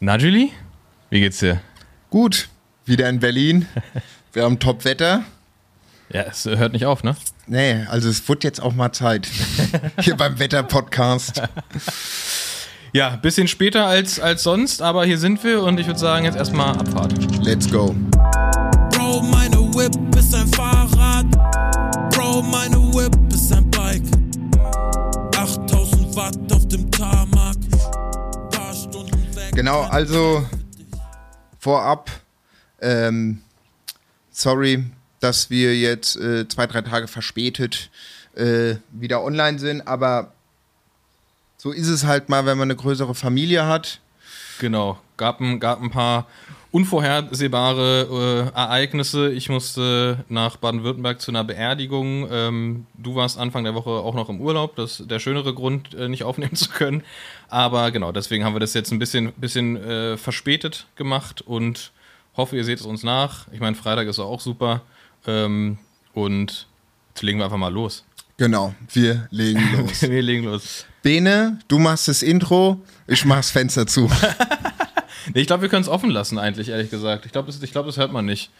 Na, Julie? Wie geht's dir? Gut, wieder in Berlin. Wir haben Top-Wetter. Ja, es hört nicht auf, ne? Nee, also es wird jetzt auch mal Zeit. Hier beim Wetter-Podcast. Ja, bisschen später als, als sonst, aber hier sind wir und ich würde sagen, jetzt erstmal Abfahrt. Let's go. Genau, also vorab, ähm, sorry, dass wir jetzt äh, zwei, drei Tage verspätet äh, wieder online sind, aber so ist es halt mal, wenn man eine größere Familie hat. Genau, gab ein, gab ein paar unvorhersehbare äh, Ereignisse. Ich musste nach Baden-Württemberg zu einer Beerdigung. Ähm, du warst Anfang der Woche auch noch im Urlaub. Das ist der schönere Grund, äh, nicht aufnehmen zu können. Aber genau, deswegen haben wir das jetzt ein bisschen, bisschen äh, verspätet gemacht und hoffe, ihr seht es uns nach. Ich meine, Freitag ist auch super. Ähm, und jetzt legen wir einfach mal los. Genau, wir legen los. wir legen los. Bene, du machst das Intro, ich mach das Fenster zu. Nee, ich glaube, wir können es offen lassen, eigentlich, ehrlich gesagt. Ich glaube, das, ich glaub, das hört man nicht.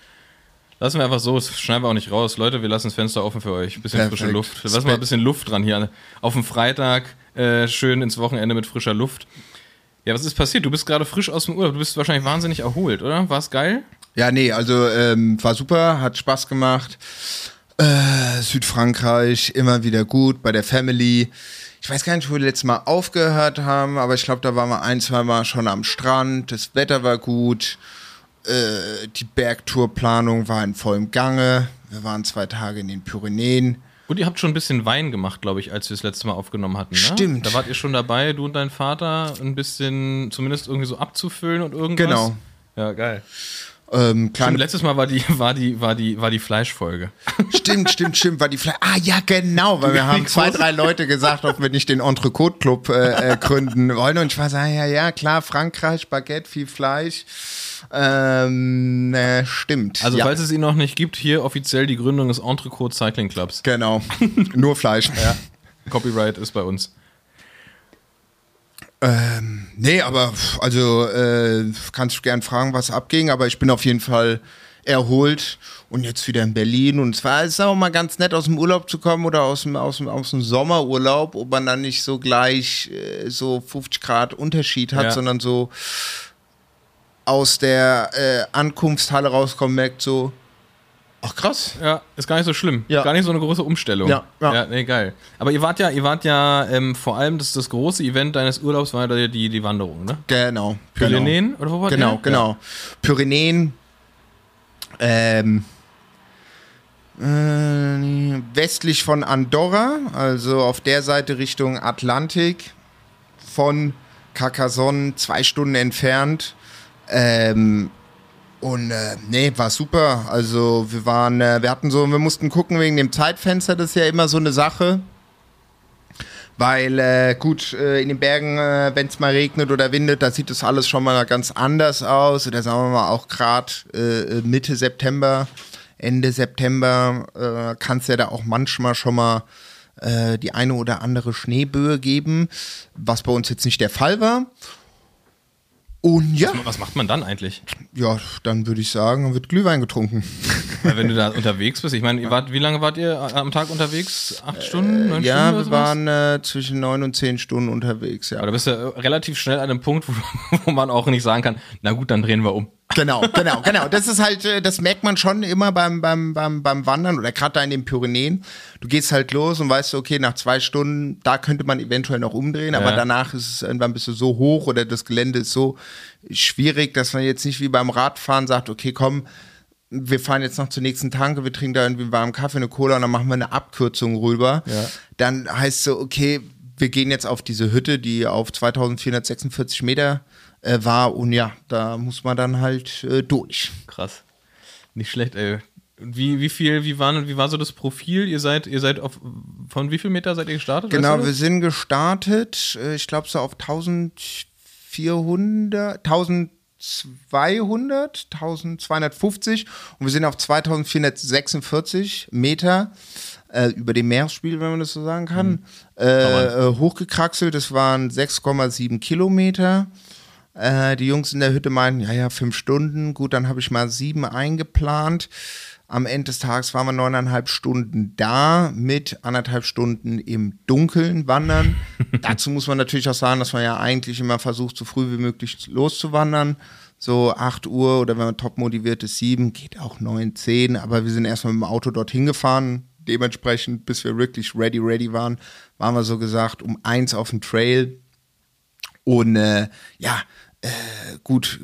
Lassen wir einfach so, das schneiden wir auch nicht raus. Leute, wir lassen das Fenster offen für euch. Ein bisschen Perfekt. frische Luft. Wir lassen mal ein bisschen Luft dran hier. Auf dem Freitag äh, schön ins Wochenende mit frischer Luft. Ja, was ist passiert? Du bist gerade frisch aus dem Urlaub. Du bist wahrscheinlich wahnsinnig erholt, oder? War es geil? Ja, nee, also ähm, war super, hat Spaß gemacht. Äh, Südfrankreich, immer wieder gut, bei der Family. Ich weiß gar nicht, wo wir letztes Mal aufgehört haben, aber ich glaube, da waren wir ein, zwei Mal schon am Strand. Das Wetter war gut. Äh, die Bergtourplanung war in vollem Gange. Wir waren zwei Tage in den Pyrenäen. Und ihr habt schon ein bisschen Wein gemacht, glaube ich, als wir das letzte Mal aufgenommen hatten. Ne? Stimmt. Da wart ihr schon dabei, du und dein Vater, ein bisschen zumindest irgendwie so abzufüllen und irgendwas. Genau. Ja, geil. Ähm, Stimmt, letztes Mal war die, war die, war die, war die Fleischfolge. Stimmt, stimmt, stimmt, war die Fleisch. Ah ja, genau, weil wir haben zwei, drei Leute gesagt, ob wir nicht den Entrecote Club äh, äh, gründen wollen. Und ich war so, ja, ja, klar, Frankreich, Baguette, viel Fleisch. Ähm, äh, stimmt. Also, ja, falls es ihn noch nicht gibt, hier offiziell die Gründung des Entrecote Cycling Clubs. genau, nur Fleisch. Ja. Copyright ist bei uns. Ähm, nee, aber also äh, kannst du gern fragen, was abging, aber ich bin auf jeden Fall erholt und jetzt wieder in Berlin und zwar ist es auch mal ganz nett aus dem Urlaub zu kommen oder aus dem, aus dem, aus dem Sommerurlaub, ob man dann nicht so gleich äh, so 50 Grad Unterschied hat, Ja. sondern so aus der äh, Ankunftshalle rauskommen, merkt so, ach krass, Ja, ist gar nicht so schlimm. Ja. Gar nicht so eine große Umstellung. Ja, ja. ja nee, geil. Aber ihr wart ja, ihr wart ja ähm, vor allem, das, das große Event deines Urlaubs war ja die, die Wanderung, ne? genau. Pyrenäen? Oder wo wart Genau, ihr? genau. Pyrenäen, ähm, äh, westlich von Andorra, also auf der Seite Richtung Atlantik, von Carcassonne zwei Stunden entfernt. Ähm, und äh, nee, war super. Also wir waren, äh, wir hatten so, wir mussten gucken wegen dem Zeitfenster, das ist ja immer so eine Sache. Weil, äh, gut, äh, in den Bergen, äh, wenn es mal regnet oder windet, da sieht das alles schon mal ganz anders aus. Oder sagen wir mal auch gerade äh, Mitte September, Ende September, äh, kann es ja da auch manchmal schon mal äh, die eine oder andere Schneeböe geben, was bei uns jetzt nicht der Fall war. Und ja, Was macht man dann eigentlich? ja, dann würde ich sagen, wird Glühwein getrunken. Weil wenn du da unterwegs bist, ich meine, ihr wart, wie lange wart ihr am Tag unterwegs? Acht Stunden? Neun Äh, ja, Stunden wir waren äh, zwischen neun und zehn Stunden unterwegs, ja. Aber da bist du äh, relativ schnell an einem Punkt, wo, wo man auch nicht sagen kann, na gut, dann drehen wir um. Genau, genau, genau. Das ist halt, äh, das merkt man schon immer beim, beim, beim, beim Wandern oder gerade da in den Pyrenäen. Du gehst halt los und weißt, okay, nach zwei Stunden, da könnte man eventuell noch umdrehen, aber Ja. danach ist es irgendwann bist du so hoch oder das Gelände ist so schwierig, dass man jetzt nicht wie beim Radfahren sagt, okay, komm, wir fahren jetzt noch zur nächsten Tanke, wir trinken da irgendwie einen warmen Kaffee, eine Cola und dann machen wir eine Abkürzung rüber. Ja. Dann heißt so, okay, wir gehen jetzt auf diese Hütte, die auf 2446 Meter äh, war und ja, da muss man dann halt äh, durch. Krass. Nicht schlecht, ey. Wie, wie viel, wie war, wie war so das Profil? Ihr seid, ihr seid auf, von wie viel Meter seid ihr gestartet? Genau, weißt du wir sind gestartet, äh, ich glaube so auf 1400, 1200, 1250 und wir sind auf 2446 Meter äh, über dem Meeresspiegel, wenn man das so sagen kann, äh, äh, hochgekraxelt. Das waren 6,7 Kilometer. Äh, die Jungs in der Hütte meinten, ja, ja, fünf Stunden. Gut, dann habe ich mal sieben eingeplant. Am Ende des Tages waren wir neuneinhalb Stunden da mit anderthalb Stunden im Dunkeln wandern. Dazu muss man natürlich auch sagen, dass man ja eigentlich immer versucht, so früh wie möglich loszuwandern. So 8 Uhr oder wenn man top motiviert ist, 7, geht auch 9, 10. Aber wir sind erstmal mit dem Auto dorthin gefahren. Dementsprechend, bis wir wirklich ready, ready waren, waren wir so gesagt um eins auf dem Trail. Und äh, ja, äh, gut,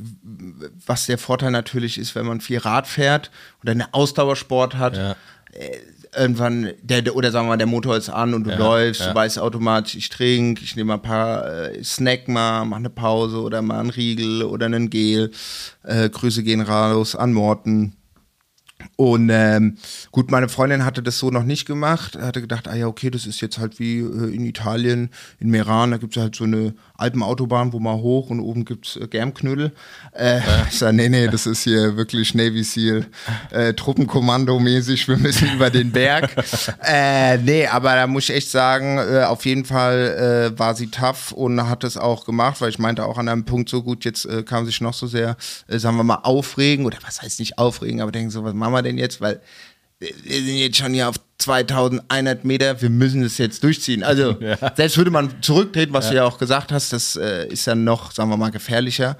was der Vorteil natürlich ist, wenn man viel Rad fährt oder eine Ausdauersport hat, Ja. äh, irgendwann, der, der- oder sagen wir mal, der Motor ist an und du Ja, läufst, ja. du weißt automatisch, ich trinke, ich nehme ein paar äh, Snack mal, mach eine Pause oder mal einen Riegel oder einen Gel. Äh, Grüße gehen raus an Morten. Und ähm, gut, meine Freundin hatte das so noch nicht gemacht. Hatte gedacht, ah ja, okay, das ist jetzt halt wie äh, in Italien, in Meran, da gibt es halt so eine Alpenautobahn, wo man hoch und oben gibt es äh, Germknödel. Äh, Ich sag, nee, nee, das ist hier wirklich Navy Seal, äh, Truppenkommando-mäßig, wir müssen über den Berg. äh, nee, aber da muss ich echt sagen, äh, auf jeden Fall äh, war sie tough und hat es auch gemacht, weil ich meinte auch an einem Punkt so gut, jetzt äh, kann sich noch so sehr, äh, sagen wir mal, aufregen oder was heißt nicht aufregen, aber denken so, was machen wir denn jetzt, weil wir sind jetzt schon hier auf 2100 Meter, wir müssen das jetzt durchziehen. Also, selbst würde man zurücktreten, was du ja auch gesagt hast, das äh, ist dann noch, sagen wir mal, gefährlicher.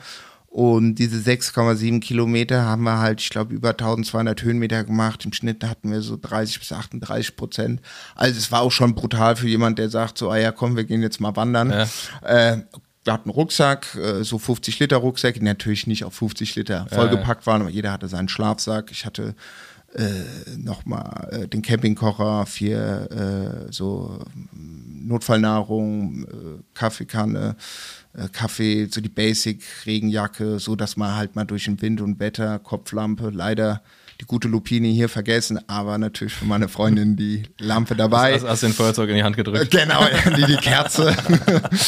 Und diese 6,7 Kilometer haben wir halt, ich glaube, über 1200 Höhenmeter gemacht. Im Schnitt hatten wir so 30 bis 38 Prozent. Also es war auch schon brutal für jemand, der sagt so, ah ja, komm, wir gehen jetzt mal wandern. Ja. Äh, wir hatten einen Rucksack, äh, so 50 Liter Rucksack, die natürlich nicht auf 50 Liter vollgepackt waren, aber jeder hatte seinen Schlafsack. Ich hatte äh, nochmal äh, den Campingkocher, vier äh, so mm, Notfallnahrung, äh, Kaffeekanne, äh, Kaffee, so die Basic, Regenjacke, so dass man halt mal durch den Wind und Wetter, Kopflampe, leider die gute Lupini hier vergessen, aber natürlich für meine Freundin die Lampe dabei. Hast, hast den Feuerzeug in die Hand Äh, gedrückt. Genau, die, die Kerze.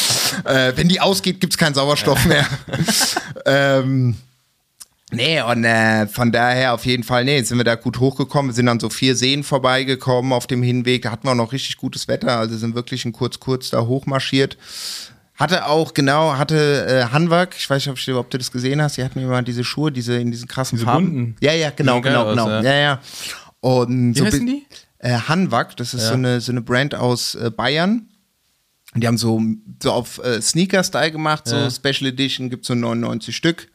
äh, wenn die ausgeht, gibt's keinen Sauerstoff mehr. ähm, nee, und äh, von daher auf jeden Fall, nee, sind wir da gut hochgekommen. Wir sind an so vier Seen vorbeigekommen auf dem Hinweg. Da hatten wir auch noch richtig gutes Wetter, also sind wirklich ein kurz, kurz da hochmarschiert. Hatte auch, genau, hatte äh, Hanwag, ich weiß nicht, ob, du das gesehen hast, die hatten immer diese Schuhe, diese in diesen krassen Diese Farben. bunten. Ja, ja, genau, geil genau, aus, genau. ja. ja, ja. Und Wie so heißen die? Äh, Hanwag, das ist Ja. so, eine, so eine Brand aus äh, Bayern. Und die haben so, so auf äh, Sneaker-Style gemacht, so. Special Edition, gibt so 99 Stück.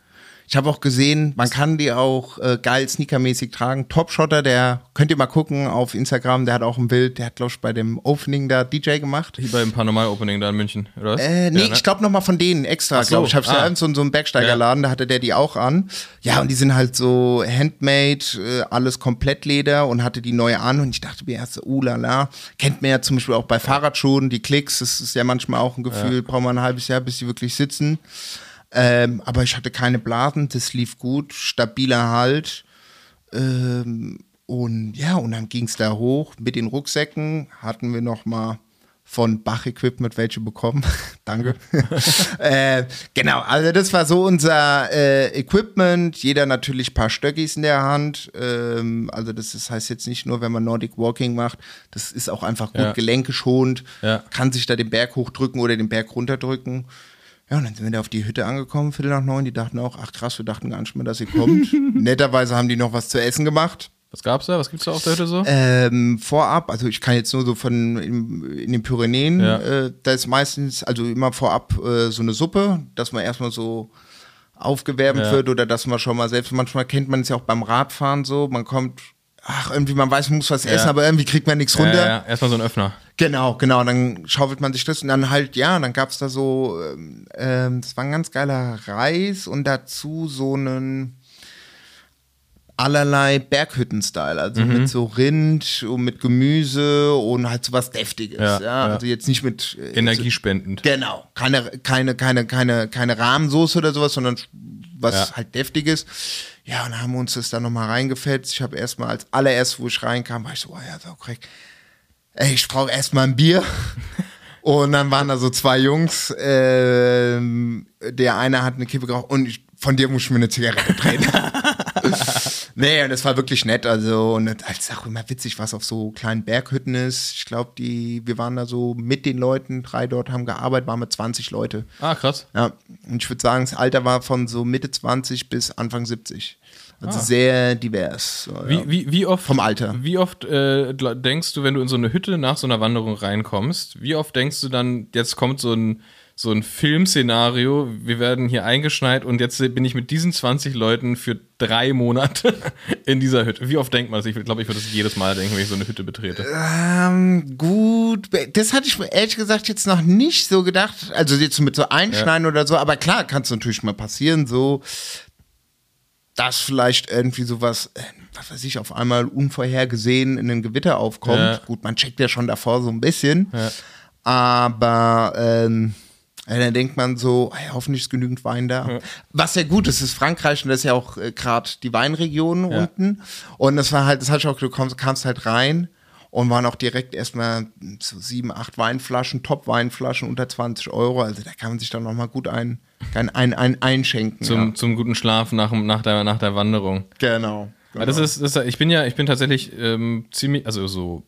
Ich habe auch gesehen, man kann die auch äh, geil sneakermäßig tragen. Topshotter, der könnt ihr mal gucken auf Instagram, der hat auch ein Bild, der hat, glaube ich, bei dem Opening da DJ gemacht. Hier beim Paranormal-Opening da in München, oder was? Äh, nee, Ja, ne? ich glaube noch mal von denen extra, so, glaube ich. Ich habe ah. ja so, so einen Bergsteigerladen, da hatte der die auch an. Ja, und die sind halt so handmade, äh, alles komplett Leder und hatte die neu an und ich dachte mir erst, so, uh la la. Kennt man ja zum Beispiel auch bei Fahrradschuhen, die Klicks, das ist ja manchmal auch ein Gefühl, braucht man ein halbes Jahr, bis sie wirklich sitzen. Ähm, aber ich hatte keine Blasen, das lief gut, stabiler Halt. Ähm, und ja, und dann ging es da hoch mit den Rucksäcken. Hatten wir noch mal von Bach Equipment welche bekommen. Danke. äh, genau, also das war so unser äh, Equipment. Jeder natürlich ein paar Stöckis in der Hand. Ähm, also das, ist, heißt jetzt nicht nur, wenn man Nordic Walking macht, das ist auch einfach gut Ja. gelenkeschonend. Ja. Kann sich da den Berg hochdrücken oder den Berg runterdrücken. Ja, und dann sind wir da auf die Hütte angekommen, Viertel nach neun. Die dachten auch, ach krass, wir dachten gar nicht mehr, dass ihr kommt. Netterweise haben die noch was zu essen gemacht. Was gab's da? Was gibt's da auf der Hütte so? Ähm, vorab, also ich kann jetzt nur so von in, in den Pyrenäen, Ja. äh, da ist meistens, also immer vorab äh, so eine Suppe, dass man erstmal so aufgewärmt Ja. wird oder dass man schon mal selbst, manchmal kennt man es ja auch beim Radfahren so, man kommt, ach irgendwie, man weiß, man muss was essen, aber irgendwie kriegt man nichts runter. Ja, ja, erstmal so ein Öffner. Genau, genau. Dann schaufelt man sich das und dann halt, ja, dann gab's da so, ähm, ähm, das war ein ganz geiler Reis und dazu so einen allerlei Berghütten-Style, also Mhm. mit so Rind und mit Gemüse und halt so was Deftiges. Ja, Ja. Also jetzt nicht mit äh, Energiespendend. Genau, keine, keine, keine, keine, keine Rahmensoße oder sowas, sondern was Ja. halt deftiges. Ja, und dann haben wir uns das dann nochmal reingefetzt. Ich habe erstmal als allererst, wo ich reinkam, war ich so, oh ja, so korrekt. Ey, ich brauche erstmal ein Bier. Und dann waren da so zwei Jungs. Ähm, der eine hat eine Kippe geraucht und ich, von dir muss ich mir eine Zigarette drehen. Nee, und das war wirklich nett. Also, und das ist auch immer witzig, was auf so kleinen Berghütten ist. Ich glaube, die, wir waren da so mit den Leuten, drei dort haben gearbeitet, waren mit 20 Leute. Ah, krass. Ja, und ich würde sagen, das Alter war von so Mitte 20 bis Anfang 70. Also Ah. sehr divers. So, Wie, ja. wie, wie oft, Vom Alter. Wie oft äh, denkst du, wenn du in so eine Hütte nach so einer Wanderung reinkommst, wie oft denkst du dann, jetzt kommt so ein, so ein Filmszenario, wir werden hier eingeschneit und jetzt bin ich mit diesen 20 Leuten für drei Monate in dieser Hütte. Wie oft denkt man das? Ich glaube, ich würde das jedes Mal denken, wenn ich so eine Hütte betrete. Ähm, gut, das hatte ich ehrlich gesagt jetzt noch nicht so gedacht. Also jetzt mit so Einschneiden oder so, aber klar, kann es natürlich mal passieren, so, dass vielleicht irgendwie sowas, äh, was weiß ich, auf einmal unvorhergesehen in ein Gewitter aufkommt. Ja. Gut, man checkt ja schon davor so ein bisschen, Ja. aber ähm, ja, dann denkt man so, hey, hoffentlich ist genügend Wein da. Was ja gut ist, ist Frankreich und das ist ja auch äh, gerade die Weinregion Ja. unten. Und das war halt, das hatte ich auch, du kommst, kamst halt rein und waren auch direkt erstmal so sieben, acht Weinflaschen, Top-Weinflaschen unter 20 Euro. Also da kann man sich dann nochmal gut ein, ein, ein, ein einschenken. Zum, ja. zum guten Schlaf nach, nach, der, nach der Wanderung. Genau. Ja, das ist, das ist, ich bin ja, ich bin tatsächlich ähm, ziemlich, also so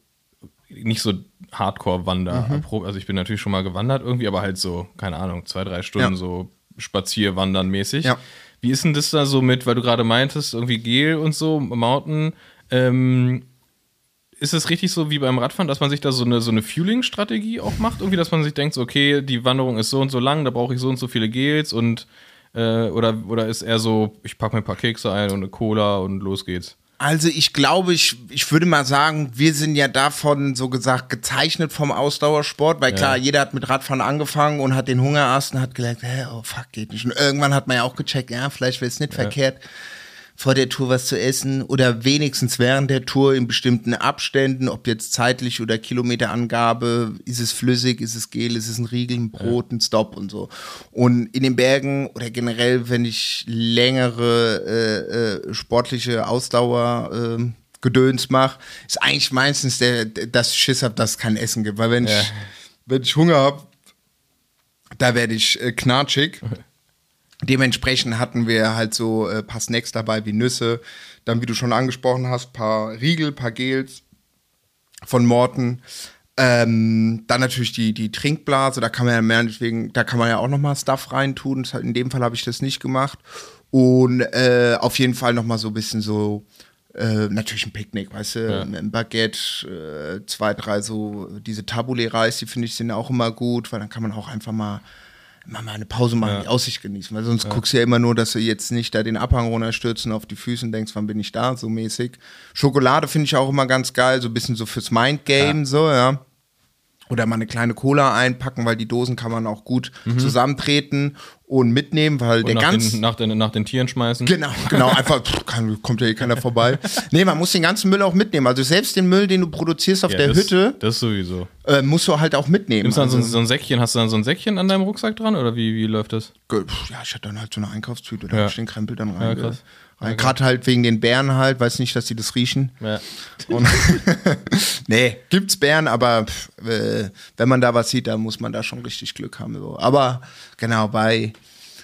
nicht so Hardcore-Wander. Mhm. Also ich bin natürlich schon mal gewandert irgendwie, aber halt so, keine Ahnung, zwei, drei Stunden Ja. so Spazierwandern mäßig. Ja. Wie ist denn das da so mit, weil du gerade meintest, irgendwie Gel und so, Mountain, ähm, ist es richtig so wie beim Radfahren, dass man sich da so eine, so eine Fueling-Strategie auch macht? Irgendwie, dass man sich denkt, so, okay, die Wanderung ist so und so lang, da brauche ich so und so viele Gels und äh, oder, oder ist eher so, ich packe mir ein paar Kekse ein und eine Cola und los geht's? Also ich glaube, ich, ich würde mal sagen, wir sind ja davon so gesagt gezeichnet vom Ausdauersport, weil klar, jeder hat mit Radfahren angefangen und hat den Hungerast und hat gedacht, hä, oh fuck, geht nicht. Und irgendwann hat man ja auch gecheckt, ja, vielleicht wäre es nicht verkehrt, vor der Tour was zu essen oder wenigstens während der Tour in bestimmten Abständen, ob jetzt zeitlich oder Kilometerangabe, ist es flüssig, ist es Gel, ist es ein Riegel, ein Brot, ein Stop und so. Und in den Bergen oder generell, wenn ich längere äh, äh, sportliche Ausdauer äh, Gedöns mache, ist eigentlich meistens der, der das ich Schiss hab, dass es kein Essen gibt. Weil wenn Ja. ich wenn ich Hunger hab, da werde ich äh, knatschig. Dementsprechend hatten wir halt so äh, paar Snacks dabei wie Nüsse, dann wie du schon angesprochen hast, paar Riegel, paar Gels von Morten. Ähm, dann natürlich die, die Trinkblase, da kann man ja meinetwegen, da kann man ja auch nochmal Stuff reintun. In dem Fall habe ich das nicht gemacht. Und äh, auf jeden Fall nochmal so ein bisschen so, äh, natürlich ein Picknick, weißt du, Ja. ein Baguette, äh, zwei, drei so, diese Tabbouleh-Reis, die finde ich sind auch immer gut, weil dann kann man auch einfach mal, mal, mal eine Pause machen, Ja. die Aussicht genießen, weil sonst guckst du ja immer nur, dass du jetzt nicht da den Abhang runterstürzen auf die Füße und denkst, wann bin ich da, so mäßig. Schokolade finde ich auch immer ganz geil, so ein bisschen so fürs Mindgame, so, ja. Oder mal eine kleine Cola einpacken, weil die Dosen kann man auch gut zusammentreten und mitnehmen, weil Und der nach, ganz den, nach, den, nach den Tieren schmeißen? Genau, genau, einfach pff, kann, kommt ja eh keiner vorbei. Nee, man muss den ganzen Müll auch mitnehmen. Also selbst den Müll, den du produzierst auf Ja, der das, Hütte, Das sowieso. äh, musst du halt auch mitnehmen. Nimmst du dann so, also, ein- so ein Säckchen, hast du dann so ein Säckchen an deinem Rucksack dran oder wie, wie läuft das? ja, ich hatte dann halt so eine Einkaufstüte, da Ja. hab ich den Krempel dann Ja, rein. krass. Rein. Gerade halt wegen den Bären halt, weiß nicht, dass die das riechen. Ja. Und nee, gibt's Bären, aber äh, wenn man da was sieht, dann muss man da schon richtig Glück haben. So. Aber genau, bei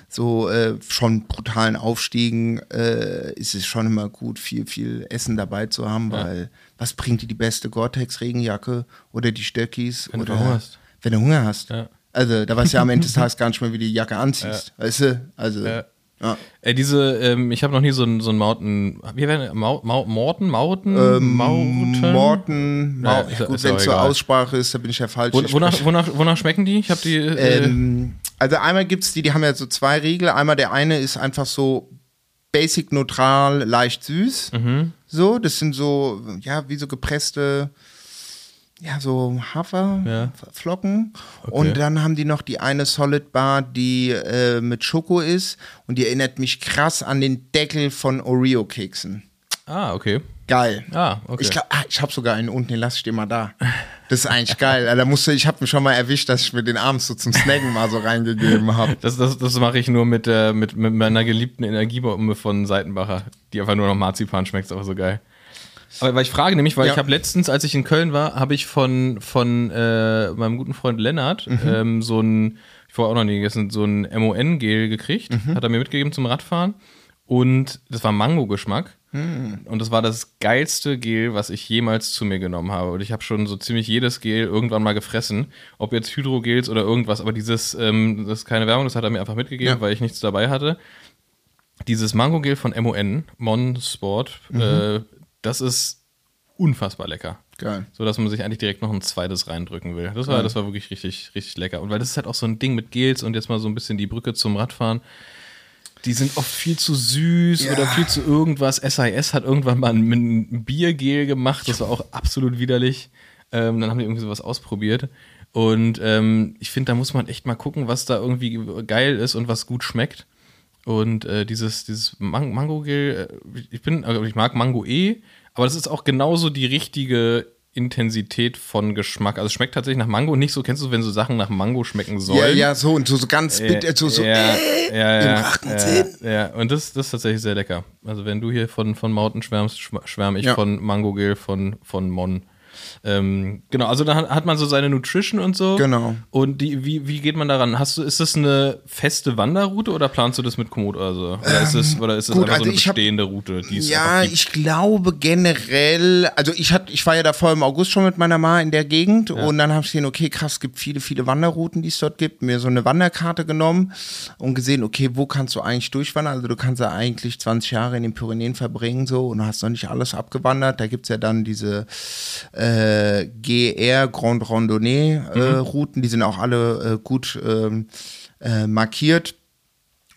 so äh, schon brutalen Aufstiegen äh, ist es schon immer gut, viel, viel Essen dabei zu haben, weil was bringt dir die beste Gore-Tex-Regenjacke oder die Stöckis? Wenn du oder Hunger hast. Wenn du Hunger hast. Ja. Also, da weißt du ja am Ende des Tages gar nicht mehr, wie du die Jacke anziehst. Weißt du? Also, Ja. Ey, diese, ähm, ich habe noch nie so ein, so Mountain, wie werden, Mau, Mau, Morten, Mauten, Ähm, Mauten? Morten, Mau Ja, gut, wenn es zur. Aussprache ist, da bin ich ja falsch. Wo, wonach, wonach, wonach schmecken die? Ich habe die, äh, Ähm, also einmal gibt es die, die haben ja so zwei Riegel. Einmal der eine ist einfach so basic neutral, leicht süß. Mhm. So, das sind so, ja, wie so gepresste, ja, so Haferflocken. Okay. Und dann haben die noch die eine Solid Bar, die äh, mit Schoko ist. Und die erinnert mich krass an den Deckel von Oreo-Keksen. ah, okay. Geil. Ah, okay. Ich glaube, ah, ich habe sogar einen unten, den lasse ich dir mal da. Das ist eigentlich geil. Da musste, ich habe mich schon mal erwischt, dass ich mir den abends so zum Snacken mal so reingegeben habe. Das, das, das mache ich nur mit, äh, mit, mit meiner geliebten Energiebombe von Seitenbacher, die einfach nur noch Marzipan schmeckt, ist auch so geil. Aber weil ich frage nämlich, weil Ja. ich habe letztens, als ich in Köln war, habe ich von, von äh, meinem guten Freund Lennart Mhm. ähm, so ein, ich vorher auch noch nie gegessen, so ein MON-Gel gekriegt, Mhm. hat er mir mitgegeben zum Radfahren und das war Mango-Geschmack Und das war das geilste Gel, was ich jemals zu mir genommen habe. Und ich habe schon so ziemlich jedes Gel irgendwann mal gefressen. Ob jetzt Hydrogels oder irgendwas. Aber dieses, ähm, das ist keine Werbung, das hat er mir einfach mitgegeben, Ja. weil ich nichts dabei hatte. Dieses Mango-Gel von MON, Mon Sport, äh, das ist unfassbar lecker. Geil. So dass man sich eigentlich direkt noch ein zweites reindrücken will. Das war, das war wirklich richtig, richtig lecker. Und weil das ist halt auch so ein Ding mit Gels und jetzt mal so ein bisschen die Brücke zum Radfahren. Die sind oft viel zu süß Ja. oder viel zu irgendwas. SIS hat irgendwann mal ein, ein Biergel gemacht, das war auch absolut widerlich. Ähm, dann haben die irgendwie sowas ausprobiert. Und ähm, ich finde, da muss man echt mal gucken, was da irgendwie geil ist und was gut schmeckt. Und äh, dieses, dieses Man Mango-Gel, äh, ich bin, also ich mag Mango eh, aber das ist auch genauso die richtige Intensität von Geschmack. Also es schmeckt tatsächlich nach Mango nicht so, kennst du, wenn so Sachen nach Mango schmecken sollen? Ja, ja, so und so, so ganz bitter, so, so, ja, äh, ja, ja, ja, ja, und das, das ist tatsächlich sehr lecker. Also wenn du hier von, von Mountain schwärmst, schw- schwärme ich Ja. von Mango Gel von, von Mon. Ähm, genau, also da hat- hat man so seine Nutrition und so. Genau. Und die, wie, wie geht man daran? Hast du, ist das eine feste Wanderroute oder planst du das mit Komoot oder so? Oder ist es, oder ist es gut, einfach also so eine ich hab- bestehende Route, die es Ja, gibt? ich glaube generell, also ich hatte, ich war ja davor im August schon mit meiner Ma in der Gegend und dann habe ich gesehen, okay, krass, es gibt viele, viele Wanderrouten, die es dort gibt, mir so eine Wanderkarte genommen und gesehen, okay, wo kannst du eigentlich durchwandern? Also du kannst ja eigentlich 20 Jahre in den Pyrenäen verbringen so und hast noch nicht alles abgewandert. Da gibt's ja dann diese äh, GR Grand Randonnée äh, Routen, die sind auch alle äh, gut ähm, äh, markiert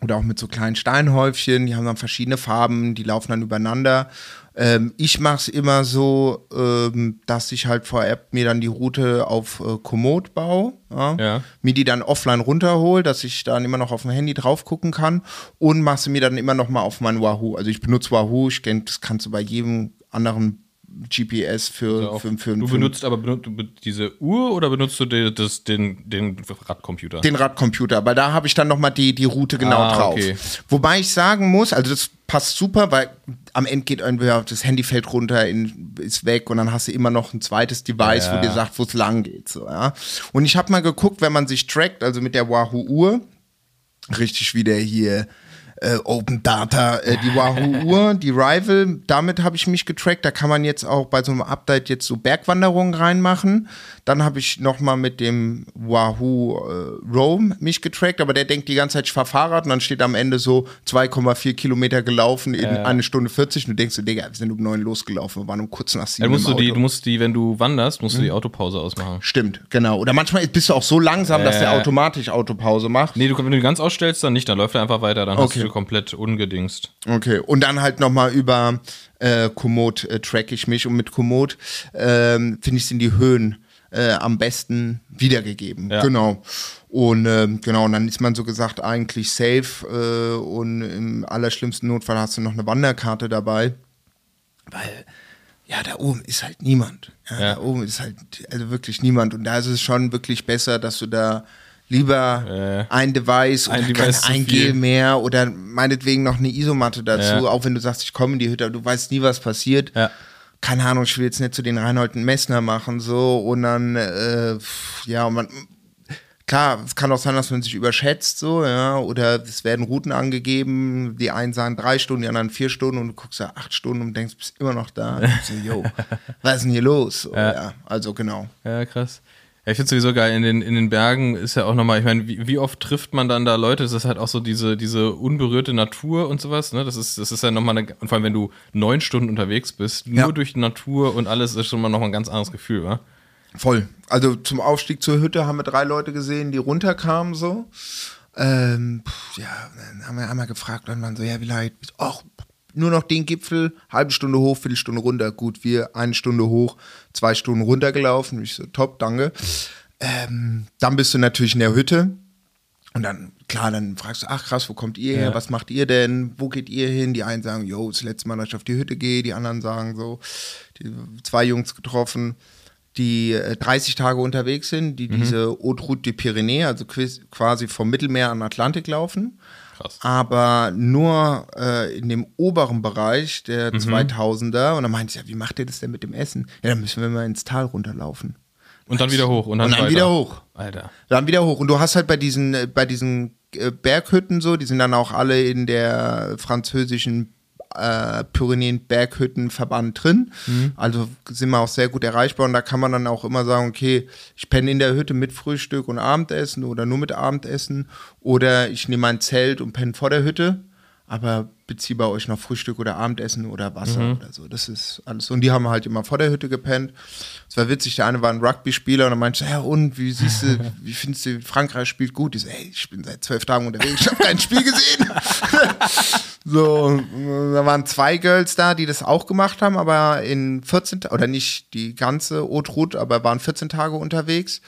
oder auch mit so kleinen Steinhäufchen, die haben dann verschiedene Farben, die laufen dann übereinander. Ähm, ich mache es immer so, ähm, dass ich halt vor App mir dann die Route auf äh, Komoot baue, ja? Ja. mir die dann offline runterhole, dass ich dann immer noch auf dem Handy drauf gucken kann und mache sie mir dann immer noch mal auf mein Wahoo. Also ich benutze Wahoo, ich denke, das kannst du bei jedem anderen GPS für, Also für, für, du für benutzt aber benut, diese Uhr oder benutzt du die, das, den, den Radcomputer? den Radcomputer, weil da habe ich dann noch mal die, die Route genau Ah, drauf. okay. Wobei ich sagen muss, also das passt super, weil am Ende geht irgendwie das Handy fällt runter, in, ist weg und dann hast du immer noch ein zweites Device, Ja. wo dir sagt, wo es lang geht. So, ja. Und ich habe mal geguckt, wenn man sich trackt, also mit der Wahoo-Uhr, richtig wieder hier äh, Open Data, äh, die Wahoo-Uhr, die Rival, damit habe ich mich getrackt. Da kann man jetzt auch bei so einem Update jetzt so Bergwanderungen reinmachen. Dann habe ich nochmal mit dem Wahoo äh, Roam mich getrackt, aber der denkt die ganze Zeit, ich fahr Fahrrad und dann steht am Ende so 2,4 Kilometer gelaufen in eine Stunde 40 und du denkst du, Digga, wir sind um neun losgelaufen, wir waren um kurz nach sieben Dann musst du die, du musst die, wenn du wanderst, musst du Mhm. die Autopause ausmachen. Stimmt, genau. Oder manchmal bist du auch so langsam, dass der Äh. automatisch Autopause macht. Nee, du, wenn du die ganz ausstellst, dann nicht, dann läuft er einfach weiter, dann Okay. hast du komplett ungedingst. Okay, und dann halt nochmal über äh, Komoot äh, track ich mich und mit Komoot ähm, finde ich sind die Höhen äh, am besten wiedergegeben. Ja. Genau. Und ähm, genau, und dann ist man so gesagt eigentlich safe äh, und im allerschlimmsten Notfall hast du noch eine Wanderkarte dabei. Weil, ja, da oben ist halt niemand. Ja, Ja. Da oben ist halt also wirklich niemand. Und da ist es schon wirklich besser, dass du da lieber Äh. ein Device oder Ein kein Device zu ein. Gel mehr oder meinetwegen noch eine Isomatte dazu, Ja. auch wenn du sagst, ich komme in die Hütte, aber du weißt nie, was passiert. Ja. Keine Ahnung, ich will jetzt nicht zu den Reinhold Messner machen, so, und dann, äh, ja, und man, klar, es kann auch sein, dass man sich überschätzt, so, ja, oder es werden Routen angegeben, die einen sagen drei Stunden, die anderen vier Stunden und du guckst da acht Stunden und denkst, bist immer noch da. Und so, yo, was ist denn hier los? So, ja. also genau. Ja, krass. Ja, ich finde sowieso geil, in den, in den Bergen ist ja auch nochmal, ich meine, wie, wie oft trifft man dann da Leute? Das ist halt auch so diese, diese unberührte Natur und sowas, ne? Das ist, das ist ja nochmal eine, und vor allem, wenn du neun Stunden unterwegs bist, nur Ja. durch die Natur und alles, ist schon mal nochmal ein ganz anderes Gefühl, wa? Voll. Also zum Aufstieg zur Hütte haben wir drei Leute gesehen, die runterkamen so. Ähm, pf, ja, dann haben wir einmal gefragt, dann waren so, ja, wie leid? Ach, nur noch den Gipfel, halbe Stunde hoch, Viertelstunde runter. Gut, wir eine Stunde hoch, zwei Stunden runtergelaufen. Ich so, top, danke. Ähm, dann bist du natürlich in der Hütte. Und dann, klar, dann fragst du, ach krass, wo kommt ihr her? Ja. Was macht ihr denn? Wo geht ihr hin? Die einen sagen, yo, das letzte Mal, dass ich auf die Hütte gehe. Die anderen sagen so, die, zwei Jungs getroffen, die äh, 30 Tage unterwegs sind, die diese Haute Route des Pyrénées, also quasi vom Mittelmeer an den Atlantik laufen. Krass. Aber nur äh, in dem oberen Bereich der 2000er. Und dann meinte ich, ja, wie macht ihr das denn mit dem Essen? Ja, dann müssen wir mal ins Tal runterlaufen. Und dann wieder hoch und dann, Und dann wieder hoch. Alter. Dann wieder hoch. Und du hast halt bei diesen, äh, bei diesen äh, Berghütten so, die sind dann auch alle in der französischen äh, Pyrenäen-Berghüttenverband drin. Also sind wir auch sehr gut erreichbar und da kann man dann auch immer sagen, okay, ich penne in der Hütte mit Frühstück und Abendessen oder nur mit Abendessen oder ich nehme mein Zelt und penne vor der Hütte, aber beziehe bei euch noch Frühstück oder Abendessen oder Wasser oder so. Das ist alles. Und die haben halt immer vor der Hütte gepennt. Es war witzig, der eine war ein Rugby-Spieler und dann meinte, ja und, wie siehst du, wie findest du, Frankreich spielt gut? Ich so, ey, ich bin seit zwölf Tagen unterwegs, ich habe kein Spiel gesehen. So, da waren zwei Girls da, die das auch gemacht haben, aber in 14 Ta- oder nicht die ganze Route, aber waren 14 Tage unterwegs.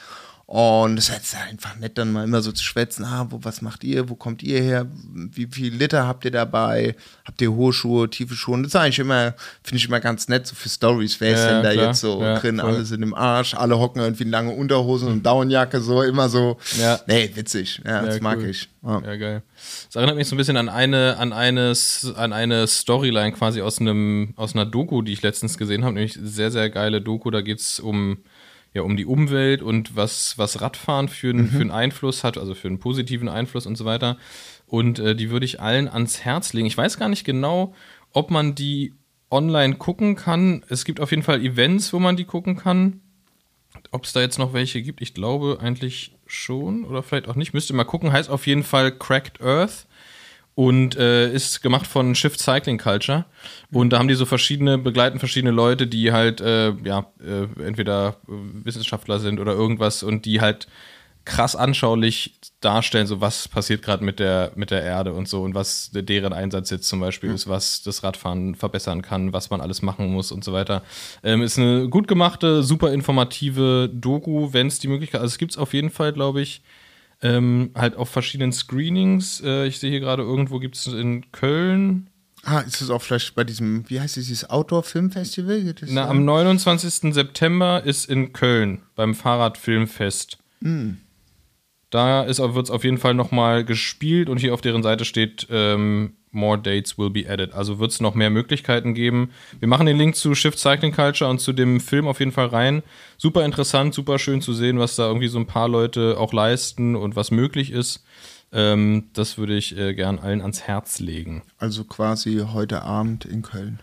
Und es ist einfach nett, dann mal immer so zu schwätzen, ah, wo, was macht ihr, wo kommt ihr her, wie viel Liter habt ihr dabei, habt ihr hohe Schuhe, tiefe Schuhe? Und das ist eigentlich immer, finde ich immer ganz nett, so für Stories, wer ist Ja, denn da klar. jetzt so Ja, drin, voll. alle sind im Arsch, alle hocken irgendwie in lange Unterhosen und Daunenjacke, so immer so, Ja. nee, witzig, ja, das Ja, mag cool. ich. Ja. Geil. Das erinnert mich so ein bisschen an eine, an eine, S- an eine Storyline quasi aus einem, aus einer Doku, die ich letztens gesehen habe, nämlich sehr, sehr geile Doku. Da geht es um, ja, um die Umwelt und was, was Radfahren für, einen für einen Einfluss hat, also für einen positiven Einfluss und so weiter. Und äh, die würde ich allen ans Herz legen. Ich weiß gar nicht genau, ob man die online gucken kann. Es gibt auf jeden Fall Events, wo man die gucken kann. Ob es da jetzt noch welche gibt, ich glaube eigentlich schon oder vielleicht auch nicht. Müsste mal gucken. Heißt auf jeden Fall Cracked Earth und äh, ist gemacht von Shift Cycling Culture. Und da haben die so verschiedene, begleiten verschiedene Leute, die halt, äh, ja, äh, entweder äh, Wissenschaftler sind oder irgendwas und die halt krass anschaulich darstellen, so was passiert gerade mit der, mit der Erde und so und was deren Einsatz jetzt zum Beispiel ist, was das Radfahren verbessern kann, was man alles machen muss und so weiter. Ähm, ist eine gut gemachte, super informative Doku, wenn es die Möglichkeit, also es gibt es auf jeden Fall, glaube ich, ähm, halt auf verschiedenen Screenings. Äh, ich sehe hier gerade, irgendwo gibt es in Köln. Ah, ist es auch vielleicht bei diesem, wie heißt es, dieses Outdoor-Film-Festival? Na, da? am 29. September ist in Köln beim Fahrradfilmfest. Da wird es auf jeden Fall nochmal gespielt und hier auf deren Seite steht, ähm, more dates will be added. Also wird es noch mehr Möglichkeiten geben. Wir machen den Link zu Shift Cycling Culture und zu dem Film auf jeden Fall rein. Super interessant, super schön zu sehen, was da irgendwie so ein paar Leute auch leisten und was möglich ist. Ähm, das würde ich äh, gern allen ans Herz legen. Also quasi heute Abend in Köln.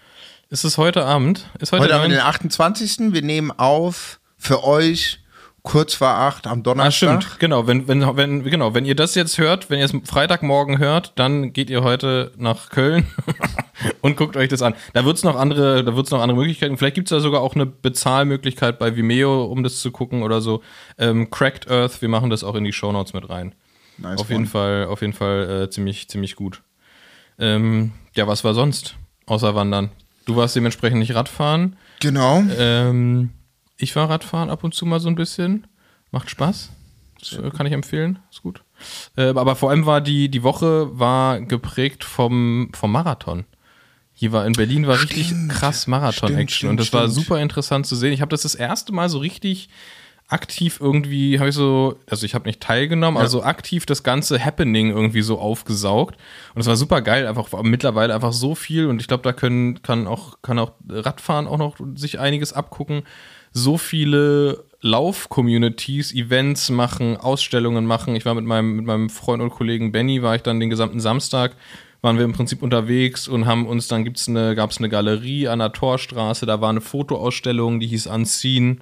Ist es heute Abend? Ist heute, Heute Abend, den 28. Wir nehmen auf für euch kurz vor acht am Ah, Donnerstag. stimmt, genau. Wenn, wenn, wenn, genau, wenn ihr das jetzt hört, wenn ihr es Freitagmorgen hört, dann geht ihr heute nach Köln und guckt euch das an. Da wird es noch andere, da wird's noch andere Möglichkeiten. Vielleicht gibt es da sogar auch eine Bezahlmöglichkeit bei Vimeo, um das zu gucken oder so. Ähm, Cracked Earth, wir machen das auch in die Shownotes mit rein. Nice auf jeden. Fall, auf jeden Fall äh, ziemlich, ziemlich gut. Ähm, ja, was war sonst? Außer Wandern. Du warst dementsprechend nicht Radfahren. Genau. Ähm, ich war Radfahren ab und zu mal so ein bisschen. Macht Spaß. Das, äh, kann ich empfehlen. Ist gut. Äh, aber vor allem war die, die Woche war geprägt vom, vom Marathon. Hier war in Berlin war richtig Stimmt. krass Marathon-Action und das stimmt, war super interessant zu sehen. Ich habe das das erste Mal so richtig aktiv irgendwie, habe ich so, also ich habe nicht teilgenommen, Ja. also aktiv das ganze Happening irgendwie so aufgesaugt und es war super geil, einfach mittlerweile einfach so viel und ich glaube, da können kann auch kann auch Radfahren auch noch sich einiges abgucken. So viele Lauf-Communities, Events machen, Ausstellungen machen. Ich war mit meinem mit meinem Freund und Kollegen Benny war ich dann den gesamten Samstag waren wir im Prinzip unterwegs und haben uns, dann gibt's eine, gab es eine Galerie an der Torstraße, da war eine Fotoausstellung, die hieß Unseen.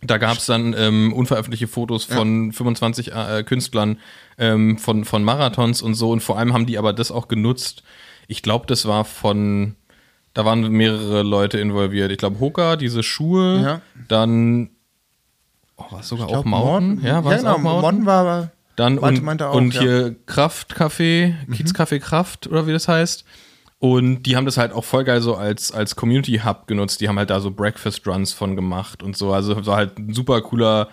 Da gab es dann ähm, unveröffentlichte Fotos von 25 äh, Künstlern ähm, von, von Marathons und so. Und vor allem haben die aber das auch genutzt. Ich glaube, das war von, da waren mehrere Leute involviert. Ich glaube, Hoka, diese Schuhe, Ja. dann, oh, war es sogar auch Mountain? Ja, war es genau, auch Mountain? Mountain war aber. Dann und, auch, und ja. hier Kraftcafé, Kiezcafé Kraft oder wie das heißt. Und die haben das halt auch voll geil so als, als Community Hub genutzt. Die haben halt da so Breakfast Runs von gemacht und so. Also war halt ein super cooler,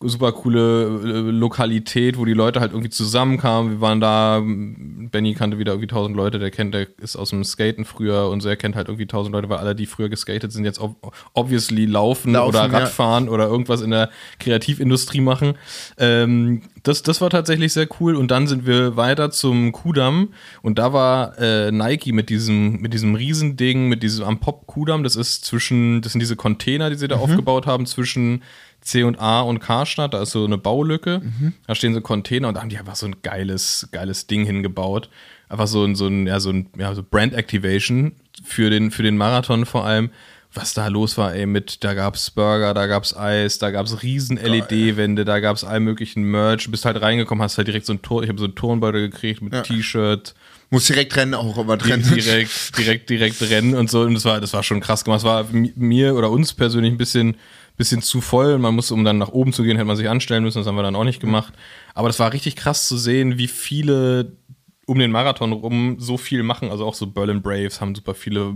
super coole äh, Lokalität, wo die Leute halt irgendwie zusammenkamen. Wir waren da, Benny kannte wieder irgendwie tausend Leute, der kennt, der ist aus dem Skaten früher und so, er kennt halt irgendwie tausend Leute, weil alle, die früher geskatet sind, jetzt ob, obviously laufen, Laufen, oder ja. Radfahren oder irgendwas in der Kreativindustrie machen. Ähm, das, das war tatsächlich sehr cool. Und dann sind wir weiter zum Kudamm und da war äh, Nike mit diesem, mit diesem Riesending, mit diesem am Pop Kudamm. Das ist zwischen, das sind diese Container, die sie da aufgebaut haben, zwischen C und A und Karstadt, da ist so eine Baulücke, Mhm. da stehen so Container und da haben die einfach so ein geiles, geiles Ding hingebaut. Einfach so ein, so ein, ja, so ein, ja, so Brand Activation für den, für den Marathon vor allem. Was da los war, ey, mit, da gab's Burger, da gab's Eis, da gab's riesen LED-Wände, da gab's all möglichen Merch. Du bist halt reingekommen, hast halt direkt so ein Tor, ich habe so einen Turnbeutel gekriegt mit T-Shirt, Muss direkt rennen auch, aber drin. direkt, direkt, direkt rennen und so. Und das war, das war schon krass gemacht. Es war mi- mir oder uns persönlich ein bisschen, bisschen zu voll. Man musste, um dann nach oben zu gehen, hätte man sich anstellen müssen. Das haben wir dann auch nicht gemacht. Aber das war richtig krass zu sehen, wie viele um den Marathon rum so viel machen. Also auch so Berlin Braves haben super viele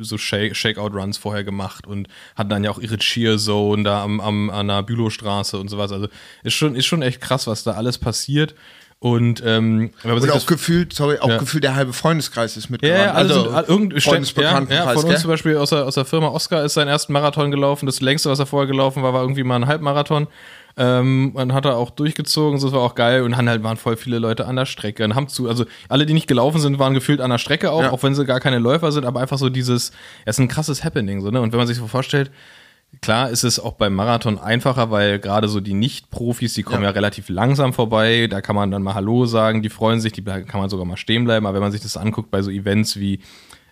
so Shake- Shakeout-Runs vorher gemacht und hatten dann ja auch ihre Cheer-Zone da am, am, an der Bülowstraße und sowas. Also ist schon, ist schon echt krass, was da alles passiert. Und ähm, Und auch gefühlt, sorry, auch Ja. gefühlt der halbe Freundeskreis ist ja, mitgerannt. ja, also, also irgendein ja, Freundesbekanntenkreis, ja, von uns gell? zum Beispiel aus der, aus der Firma Oscar ist sein ersten Marathon gelaufen. Das längste, was er vorher gelaufen war, war irgendwie mal ein Halbmarathon. Ähm, und hat er auch durchgezogen, das war auch geil. Und dann halt waren voll viele Leute an der Strecke. Und haben zu, also alle, die nicht gelaufen sind, waren gefühlt an der Strecke auch, Ja. auch wenn sie gar keine Läufer sind, aber einfach so dieses, es ist ein krasses Happening, so, ne? Und wenn man sich so vorstellt, Klar ist es auch beim Marathon einfacher, weil gerade so die Nicht-Profis, die kommen ja. relativ langsam vorbei. Da kann man dann mal Hallo sagen, die freuen sich, die kann man sogar mal stehen bleiben. Aber wenn man sich das anguckt bei so Events wie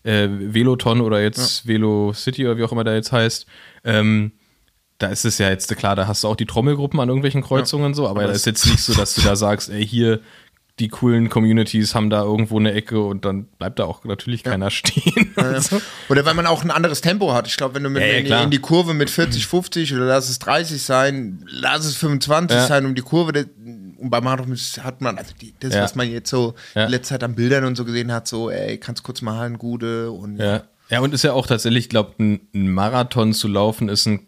äh, Veloton oder jetzt Velo City oder wie auch immer der jetzt heißt, ähm, da ist es ja jetzt klar, da hast du auch die Trommelgruppen an irgendwelchen Kreuzungen und so, aber da ist jetzt nicht so, dass du da sagst, ey, hier die coolen Communities haben da irgendwo eine Ecke und dann bleibt da auch natürlich keiner stehen. und so. Oder wenn man auch ein anderes Tempo hat. Ich glaube, wenn du mit Ja, ja, in, die, in die Kurve mit 40, 50 oder lass es 30 sein, lass es 25 Ja. sein um die Kurve. das- Und beim Marathon hat man, also die, das, Ja. was man jetzt so Ja. in letzter Zeit an Bildern und so gesehen hat, so, ey, kannst kurz mal halten, Gude und Ja. ja, und ist ja auch tatsächlich, ich glaube, ein, ein Marathon zu laufen ist ein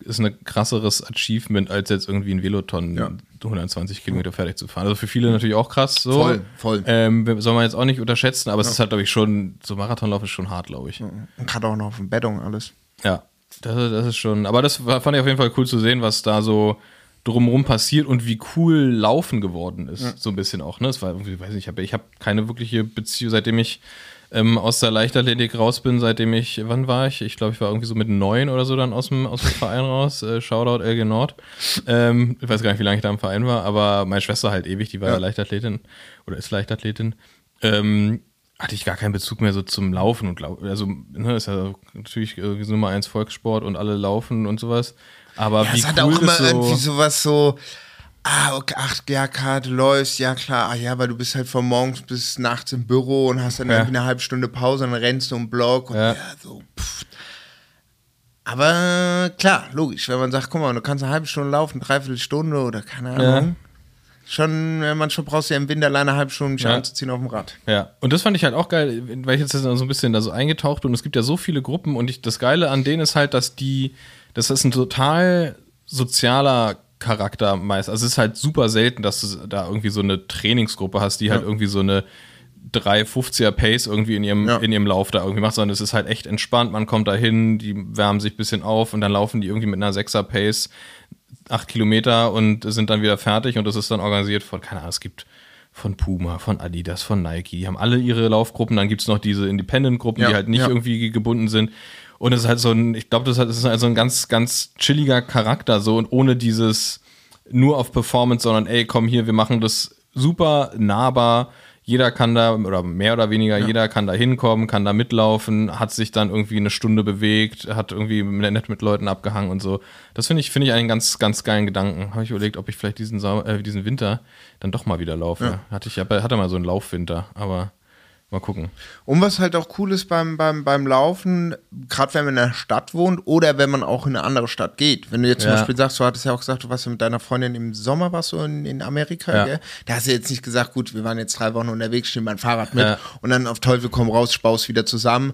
ist ein krasseres Achievement, als jetzt irgendwie ein Veloton Ja. 120 Kilometer fertig zu fahren. Also für viele natürlich auch krass. So. Voll, voll. Ähm, soll man jetzt auch nicht unterschätzen, aber es ist halt, glaube ich, schon, so Marathonlauf ist schon hart, glaube ich. Und gerade auch noch auf dem Beton alles. Ja, das, das ist schon. Aber das fand ich auf jeden Fall cool zu sehen, was da so drumherum passiert und wie cool Laufen geworden ist. So ein bisschen auch. Ne? Es war irgendwie, weiß nicht, ich habe ich hab keine wirkliche Beziehung, seitdem ich ähm, aus der Leichtathletik raus bin, seitdem ich, wann war ich? Ich glaube, ich war irgendwie so mit neun oder so dann aus dem, aus dem Verein raus. Äh, Shoutout LG Nord. Ähm, ich weiß gar nicht, wie lange ich da im Verein war, aber meine Schwester halt ewig, die war ja, Leichtathletin oder ist Leichtathletin. Ähm, hatte ich gar keinen Bezug mehr so zum Laufen und Lau also ne, ist ja natürlich äh, Nummer eins Volkssport und alle laufen und sowas. Aber Ja, wie hat cool auch immer das so, irgendwie sowas so, ah, okay, ach, ja, klar, du läufst, ja klar, ah ja, weil du bist halt von morgens bis nachts im Büro und hast dann Ja. irgendwie eine halbe Stunde Pause und dann rennst du um den Block und ja, Ja. so, pff. Aber klar, logisch, wenn man sagt, guck mal, du kannst eine halbe Stunde laufen, dreiviertel Stunde oder keine Ahnung. Schon, äh, manchmal brauchst du ja im Winter alleine eine halbe Stunde, um dich Ja. anzuziehen auf dem Rad. Ja, und das fand ich halt auch geil, weil ich jetzt so ein bisschen da so eingetaucht bin. Und es gibt ja so viele Gruppen und ich, das Geile an denen ist halt, dass die, das ist ein total sozialer Charakter meist. Also es ist halt super selten, dass du da irgendwie so eine Trainingsgruppe hast, die halt irgendwie so eine 350er Pace irgendwie in ihrem, Ja. in ihrem Lauf da irgendwie macht, sondern es ist halt echt entspannt. Man kommt da hin, die wärmen sich ein bisschen auf und dann laufen die irgendwie mit einer 6er Pace acht Kilometer und sind dann wieder fertig und das ist dann organisiert von, keine Ahnung, es gibt von Puma, von Adidas, von Nike, die haben alle ihre Laufgruppen, dann gibt es noch diese Independent-Gruppen, Ja, die halt nicht ja. irgendwie gebunden sind. Und es ist halt so ein, ich glaube, das, ist halt so ein ganz, ganz chilliger Charakter, so und ohne dieses nur auf Performance, sondern ey, komm hier, wir machen das super nahbar. Jeder kann da, oder mehr oder weniger, jeder kann da hinkommen, kann da mitlaufen, hat sich dann irgendwie eine Stunde bewegt, hat irgendwie nett mit Leuten abgehangen und so. Das finde ich, finde ich einen ganz, ganz geilen Gedanken. Habe ich überlegt, ob ich vielleicht diesen, Sau äh, diesen Winter dann doch mal wieder laufe. Hatte ich, aber- hatte mal so einen Laufwinter, aber mal gucken. Und was halt auch cool ist beim, beim, beim Laufen, gerade wenn man in einer Stadt wohnt oder wenn man auch in eine andere Stadt geht. Wenn du jetzt zum Ja. Beispiel sagst, du hattest ja auch gesagt, du warst ja mit deiner Freundin im Sommer, warst du in, in Amerika, Ja. Da hast du jetzt nicht gesagt, gut, wir waren jetzt drei Wochen unterwegs, nehme mein Fahrrad mit und dann auf Teufel komm raus, spaust wieder zusammen.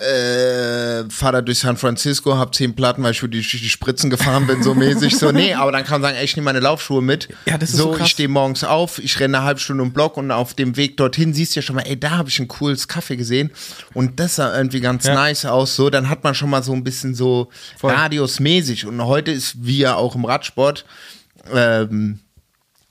Äh, fahr da durch San Francisco, hab zehn Platten, weil ich für die, die Spritzen gefahren bin, so mäßig. So, nee, aber dann kann man sagen, ey, ich nehme meine Laufschuhe mit. Ja, das ist so, so krass. ich stehe morgens auf, ich renne eine halbe Stunde den Block und auf dem Weg dorthin siehst du ja schon mal, ey, da habe ich ein cooles Kaffee gesehen und das sah irgendwie ganz Ja. nice aus. So, dann hat man schon mal so ein bisschen so Voll. radiusmäßig und heute ist wie ja auch im Radsport ähm,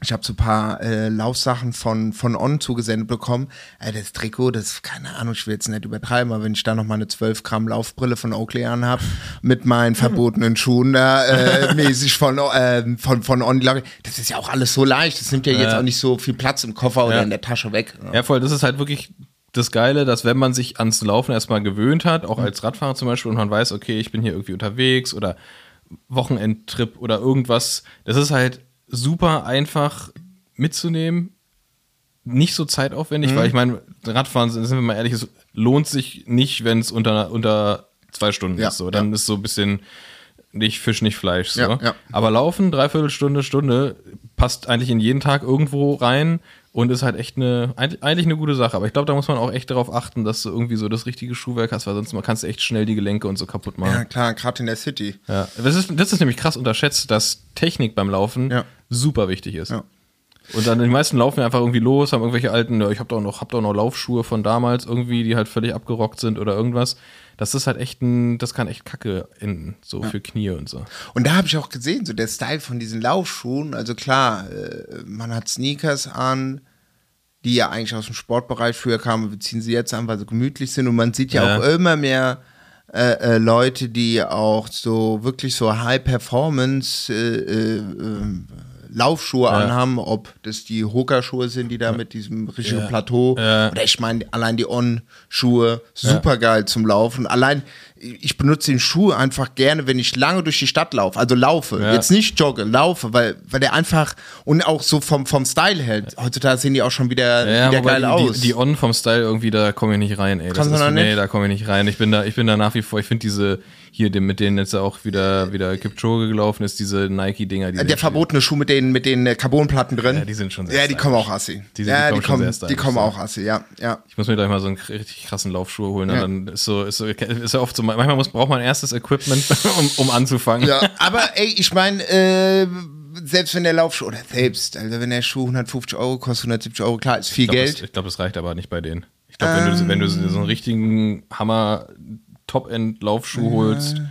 Ich habe so ein paar äh, Laufsachen von, von On zugesendet bekommen. Äh, das Trikot, das, keine Ahnung, ich will jetzt nicht übertreiben, aber wenn ich da noch mal eine 12 Gramm Laufbrille von Oakley anhab, mit meinen verbotenen Schuhen da äh, mäßig von, äh, von, von On, das ist ja auch alles so leicht. Das nimmt ja jetzt Ja. auch nicht so viel Platz im Koffer oder Ja. in der Tasche weg. Ja, voll. Das ist halt wirklich das Geile, dass wenn man sich ans Laufen erstmal gewöhnt hat, auch als Radfahrer zum Beispiel, und man weiß, okay, ich bin hier irgendwie unterwegs oder Wochenendtrip oder irgendwas, das ist halt super einfach mitzunehmen. Nicht so zeitaufwendig, weil ich meine, Radfahren, sind wir mal ehrlich, es lohnt sich nicht, wenn es unter, unter zwei Stunden Ja, ist. So. Dann ist so ein bisschen nicht Fisch, nicht Fleisch. So. Ja, ja. Aber Laufen, dreiviertel Stunde, Stunde, passt eigentlich in jeden Tag irgendwo rein und ist halt echt eine, eigentlich eine gute Sache. Aber ich glaube, da muss man auch echt darauf achten, dass du irgendwie so das richtige Schuhwerk hast, weil sonst kannst du echt schnell die Gelenke und so kaputt Ja, machen. klar, gerade in der City. Ja. Das, ist, das ist nämlich krass unterschätzt, dass Technik beim Laufen Ja. super wichtig ist. Ja. Und dann die meisten laufen ja einfach irgendwie los, haben irgendwelche alten, ja, ich habe doch noch, hab doch noch Laufschuhe von damals irgendwie, die halt völlig abgerockt sind oder irgendwas. Das ist halt echt ein, das kann echt Kacke enden, so für Knie und so. Und da habe ich auch gesehen, so der Style von diesen Laufschuhen. Also klar, äh, man hat Sneakers an, die ja eigentlich aus dem Sportbereich früher kamen, wir ziehen sie jetzt an, weil sie gemütlich sind. Und man sieht ja, Ja. auch immer mehr äh, äh, Leute, die auch so wirklich so High-Performance äh, äh, Laufschuhe anhaben, ob das die Hoka-Schuhe sind, die da mit diesem richtigen Plateau, Ja. oder ich meine allein die On-Schuhe, super geil zum Laufen. Allein, ich benutze den Schuh einfach gerne, wenn ich lange durch die Stadt laufe, also laufe, Ja. jetzt nicht jogge, laufe, weil, weil der einfach und auch so vom, vom Style hält. Heutzutage sehen die auch schon wieder, Ja, wieder geil die, aus. Die, die On vom Style irgendwie, da komme ich nicht rein, ey. Kannst du noch nee, nicht? da komme ich nicht rein. Ich bin da, ich bin da nach wie vor, ich finde diese, hier, dem- mit denen jetzt auch wieder, wieder Kipchoge gelaufen ist, diese Nike-Dinger. die der sind- verbotene Schuh mit den, mit den äh, Carbonplatten drin. Ja, die sind schon sehr Ja, die stylisch. kommen auch assi. Die sind- die ja, kommen die kommen, sehr die kommen ja. auch assi, ja, ja. Ich muss mir gleich mal so einen richtig krassen Laufschuh holen. Ja. Und dann ist so, ist so, ist ja oft so, manchmal muss, braucht man erstes Equipment, um, um anzufangen. Ja, aber ey, ich meine, äh, selbst wenn der Laufschuh, oder selbst, also wenn der Schuh 150 Euro kostet, 170 Euro, klar, ist viel Ich glaube, Geld. das, ich glaub, das reicht aber nicht bei denen. Ich glaube, wenn, du, wenn du so einen richtigen Hammer Top-End-Laufschuh holst,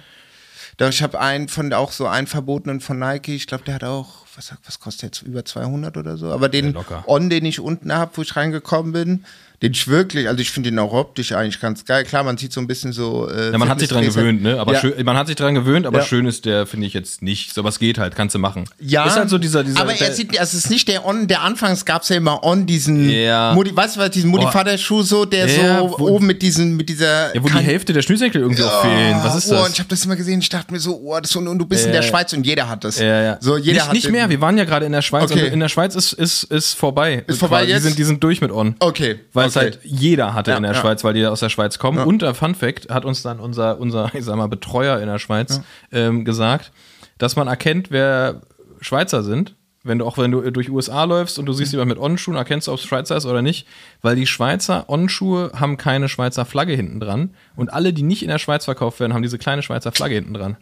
Doch, ich habe einen von, auch so einen verbotenen von Nike, ich glaube, der hat auch, was, was kostet jetzt, über 200 oder so, aber den. On, den ich unten habe, wo ich reingekommen bin, den ich wirklich, also ich finde den auch optisch eigentlich ganz geil. Klar, man sieht so ein bisschen so. Äh, Ja, man hat sich dran gewöhnt, ne? Aber ja. schön, man hat sich dran gewöhnt, aber Ja. schön ist der, finde ich jetzt nicht. So was geht halt, kannst du machen. Ja, Ist halt so dieser, dieser. aber er sieht, also es ist nicht der On, der anfangs gab es ja immer On, diesen, Ja. Modi, weißt du was, diesen Mutti-Vater-Schuh so, der Ja, so wo- oben mit diesen, mit dieser. ja, wo die Kan- Hälfte der Schnürsenkel irgendwie auch fehlen. Was ist Oh, und das? ich habe das immer gesehen, ich dachte mir so, oh, das und, und du bist in der Schweiz und jeder hat das. Ja, ja. So, jeder nicht, hat nicht mehr, wir waren ja gerade in der Schweiz Okay. und in der Schweiz ist, ist, ist vorbei. Ist vorbei Die jetzt? sind, die sind durch mit On. Okay. Weil es okay. halt jeder hatte Ja, in der ja. Schweiz, weil die aus der Schweiz kommen. Und der Fun Fact hat uns dann unser, unser, ich sag mal, Betreuer in der Schweiz ähm, gesagt, dass man erkennt, wer Schweizer sind. Wenn du auch wenn du durch USA läufst und du siehst jemand mit On-Schuhen, erkennst du, ob es Schweizer ist oder nicht, weil die Schweizer On-Schuhe haben keine Schweizer Flagge hinten dran und alle, die nicht in der Schweiz verkauft werden, haben diese kleine Schweizer Flagge hinten dran.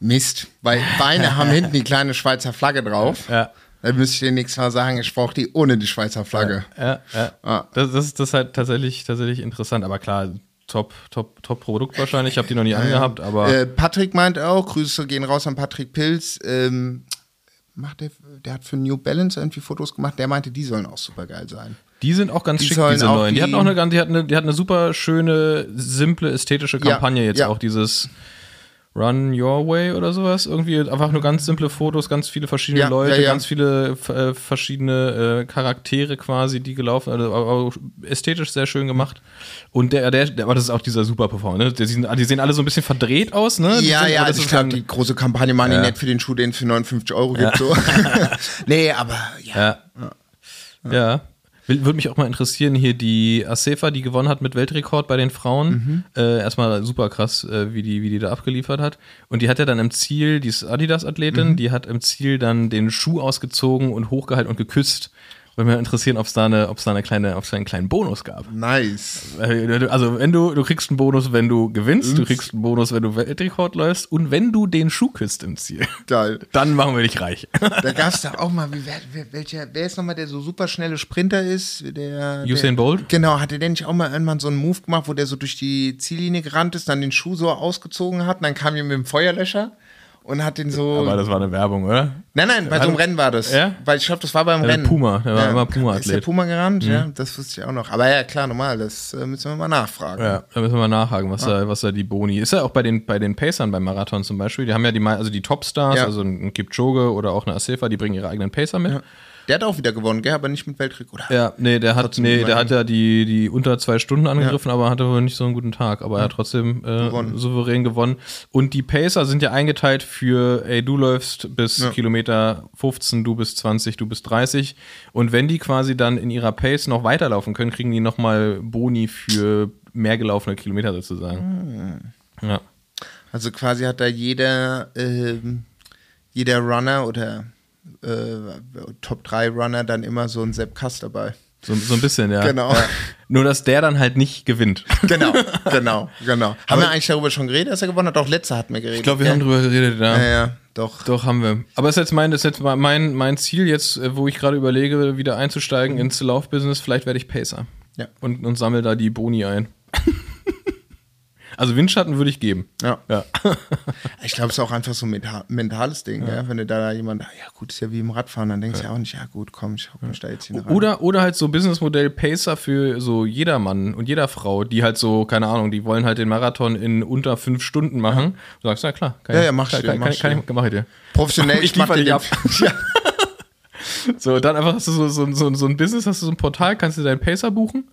Mist, weil Beine haben hinten die kleine Schweizer Flagge drauf. Ja. Dann müsste ich dir nichts mal sagen, ich brauche die ohne die Schweizer Flagge. Ja, ja. Ah. Das, das, ist- das ist halt tatsächlich, tatsächlich interessant, aber klar, top, top, top Produkt wahrscheinlich. Ich habe die noch nie angehabt, aber Äh, Patrick meint auch, Grüße gehen raus an Patrick Pilz. Ähm, macht der, der hat für New Balance irgendwie Fotos gemacht, der meinte, die sollen auch super geil sein. Die sind auch ganz Die schick, diese neuen. Die, die- hatten auch eine, ganz- die hatten eine, die hatten eine super schöne, simple, ästhetische Ja, Kampagne jetzt ja. auch, dieses Run Your Way oder sowas. Irgendwie einfach nur ganz simple Fotos, ganz viele verschiedene Ja, Leute, ja, ja. ganz viele äh, verschiedene äh, Charaktere quasi, die gelaufen also, aber ästhetisch sehr schön gemacht. Und der, der, der, aber das ist auch dieser super Performer, ne? Die, sehen, die sehen alle so ein bisschen verdreht aus, ne? Die Ja, sind, ja, also ich glaube, die große Kampagne die Ja. nicht für den Schuh, den es für 59 Euro gibt. So. nee, aber ja. Ja. Würde mich auch mal interessieren, hier die Asefa, die gewonnen hat mit Weltrekord bei den Frauen. Äh, erstmal super krass, äh, wie, die, wie die da abgeliefert hat. Und die hat ja dann im Ziel, die ist Adidas-Athletin, die hat im Ziel dann den Schuh ausgezogen und hochgehalten und geküsst. Würde mich interessieren, ob es da, eine, da eine kleine, ob's da einen kleinen Bonus gab. Nice. Äh, Also, wenn du, du kriegst einen Bonus, wenn du gewinnst, du kriegst einen Bonus, wenn du Weltrekord läufst und wenn du den Schuh küsst im Ziel. Geil. Dann machen wir dich reich. Da gab es da auch mal, wie, wer, wer, welcher, wer ist nochmal der so super schnelle Sprinter ist? Der, Usain der, Bolt? Genau, hatte der nicht auch mal irgendwann so einen Move gemacht, wo der so durch die Ziellinie gerannt ist, dann den Schuh so ausgezogen hat und dann kam ihm mit dem Feuerlöscher und hat den so. Aber das war eine Werbung, oder? nein, nein, bei so einem Rennen war das. Ja? Weil ich glaube, das war beim Ja, Rennen. Puma, der war immer Puma-Athlet. Ist der Puma gerannt? Ja, das wusste ich auch noch. Aber ja, klar, normal, das äh, müssen wir mal nachfragen. Ja, da müssen wir mal nachhaken, was, da, was da die Boni ist. Ja auch bei den, bei den Pacern beim Marathon zum Beispiel. Die haben ja die, also die Topstars, Ja. also ein Kipchoge oder auch eine Asefa, die bringen ihre eigenen Pacer mit. Der hat auch wieder gewonnen, gell? Aber nicht mit Weltkrieg, oder? Ja, nee, der hat, Trotzdem nee, der hat ja die, die unter zwei Stunden angegriffen, aber hatte wohl nicht so einen guten Tag. Aber er hat trotzdem äh, Gewonnen. souverän gewonnen. Und die Pacer sind ja eingeteilt für, ey, du läufst bis Ja. Kilometer 15, du bist 20, du bist 30. Und wenn die quasi dann in ihrer Pace noch weiterlaufen können, kriegen die nochmal Boni für mehr gelaufene Kilometer sozusagen. Ja. Also quasi hat da jeder, ähm, jeder Runner oder äh, Top 3 Runner dann immer so ein Sepp Kass dabei. So, so ein bisschen, ja. Genau. Ja. Nur, dass der dann halt nicht gewinnt. Genau, genau, genau. Haben wir eigentlich darüber schon geredet, dass er gewonnen hat? Auch letzter hatten wir geredet. Ich glaube, wir gell? haben drüber geredet, ja. Ja, ja, doch. Doch, haben wir. Aber das ist jetzt mein, das ist jetzt mein, mein Ziel, jetzt, äh, wo ich gerade überlege, wieder einzusteigen ins Laufbusiness. Vielleicht werde ich Pacer. Ja. Und, und sammle da die Boni ein. also Windschatten würde ich geben. Ja. Ja. Ich glaube, es ist auch einfach so ein menta- mentales Ding, ja. wenn du da jemand, ja gut, ist ja wie im Radfahren, dann denkst du ja auch nicht, ja gut, komm, ich hock mich da jetzt hin. Oder, oder halt so Businessmodell Pacer für so jeder Mann und jeder Frau, die halt so, keine Ahnung, die wollen halt den Marathon in unter fünf Stunden machen. Du sagst, ja klar, kann Ja, ich- ja, mach ich kann, dir, kann, mach kann, ich ich, mach ich dir. Professionell, Ich mach liefere dir ab. ja. So, dann einfach hast du so, so, so, so ein Business, hast du so ein Portal, kannst du deinen Pacer buchen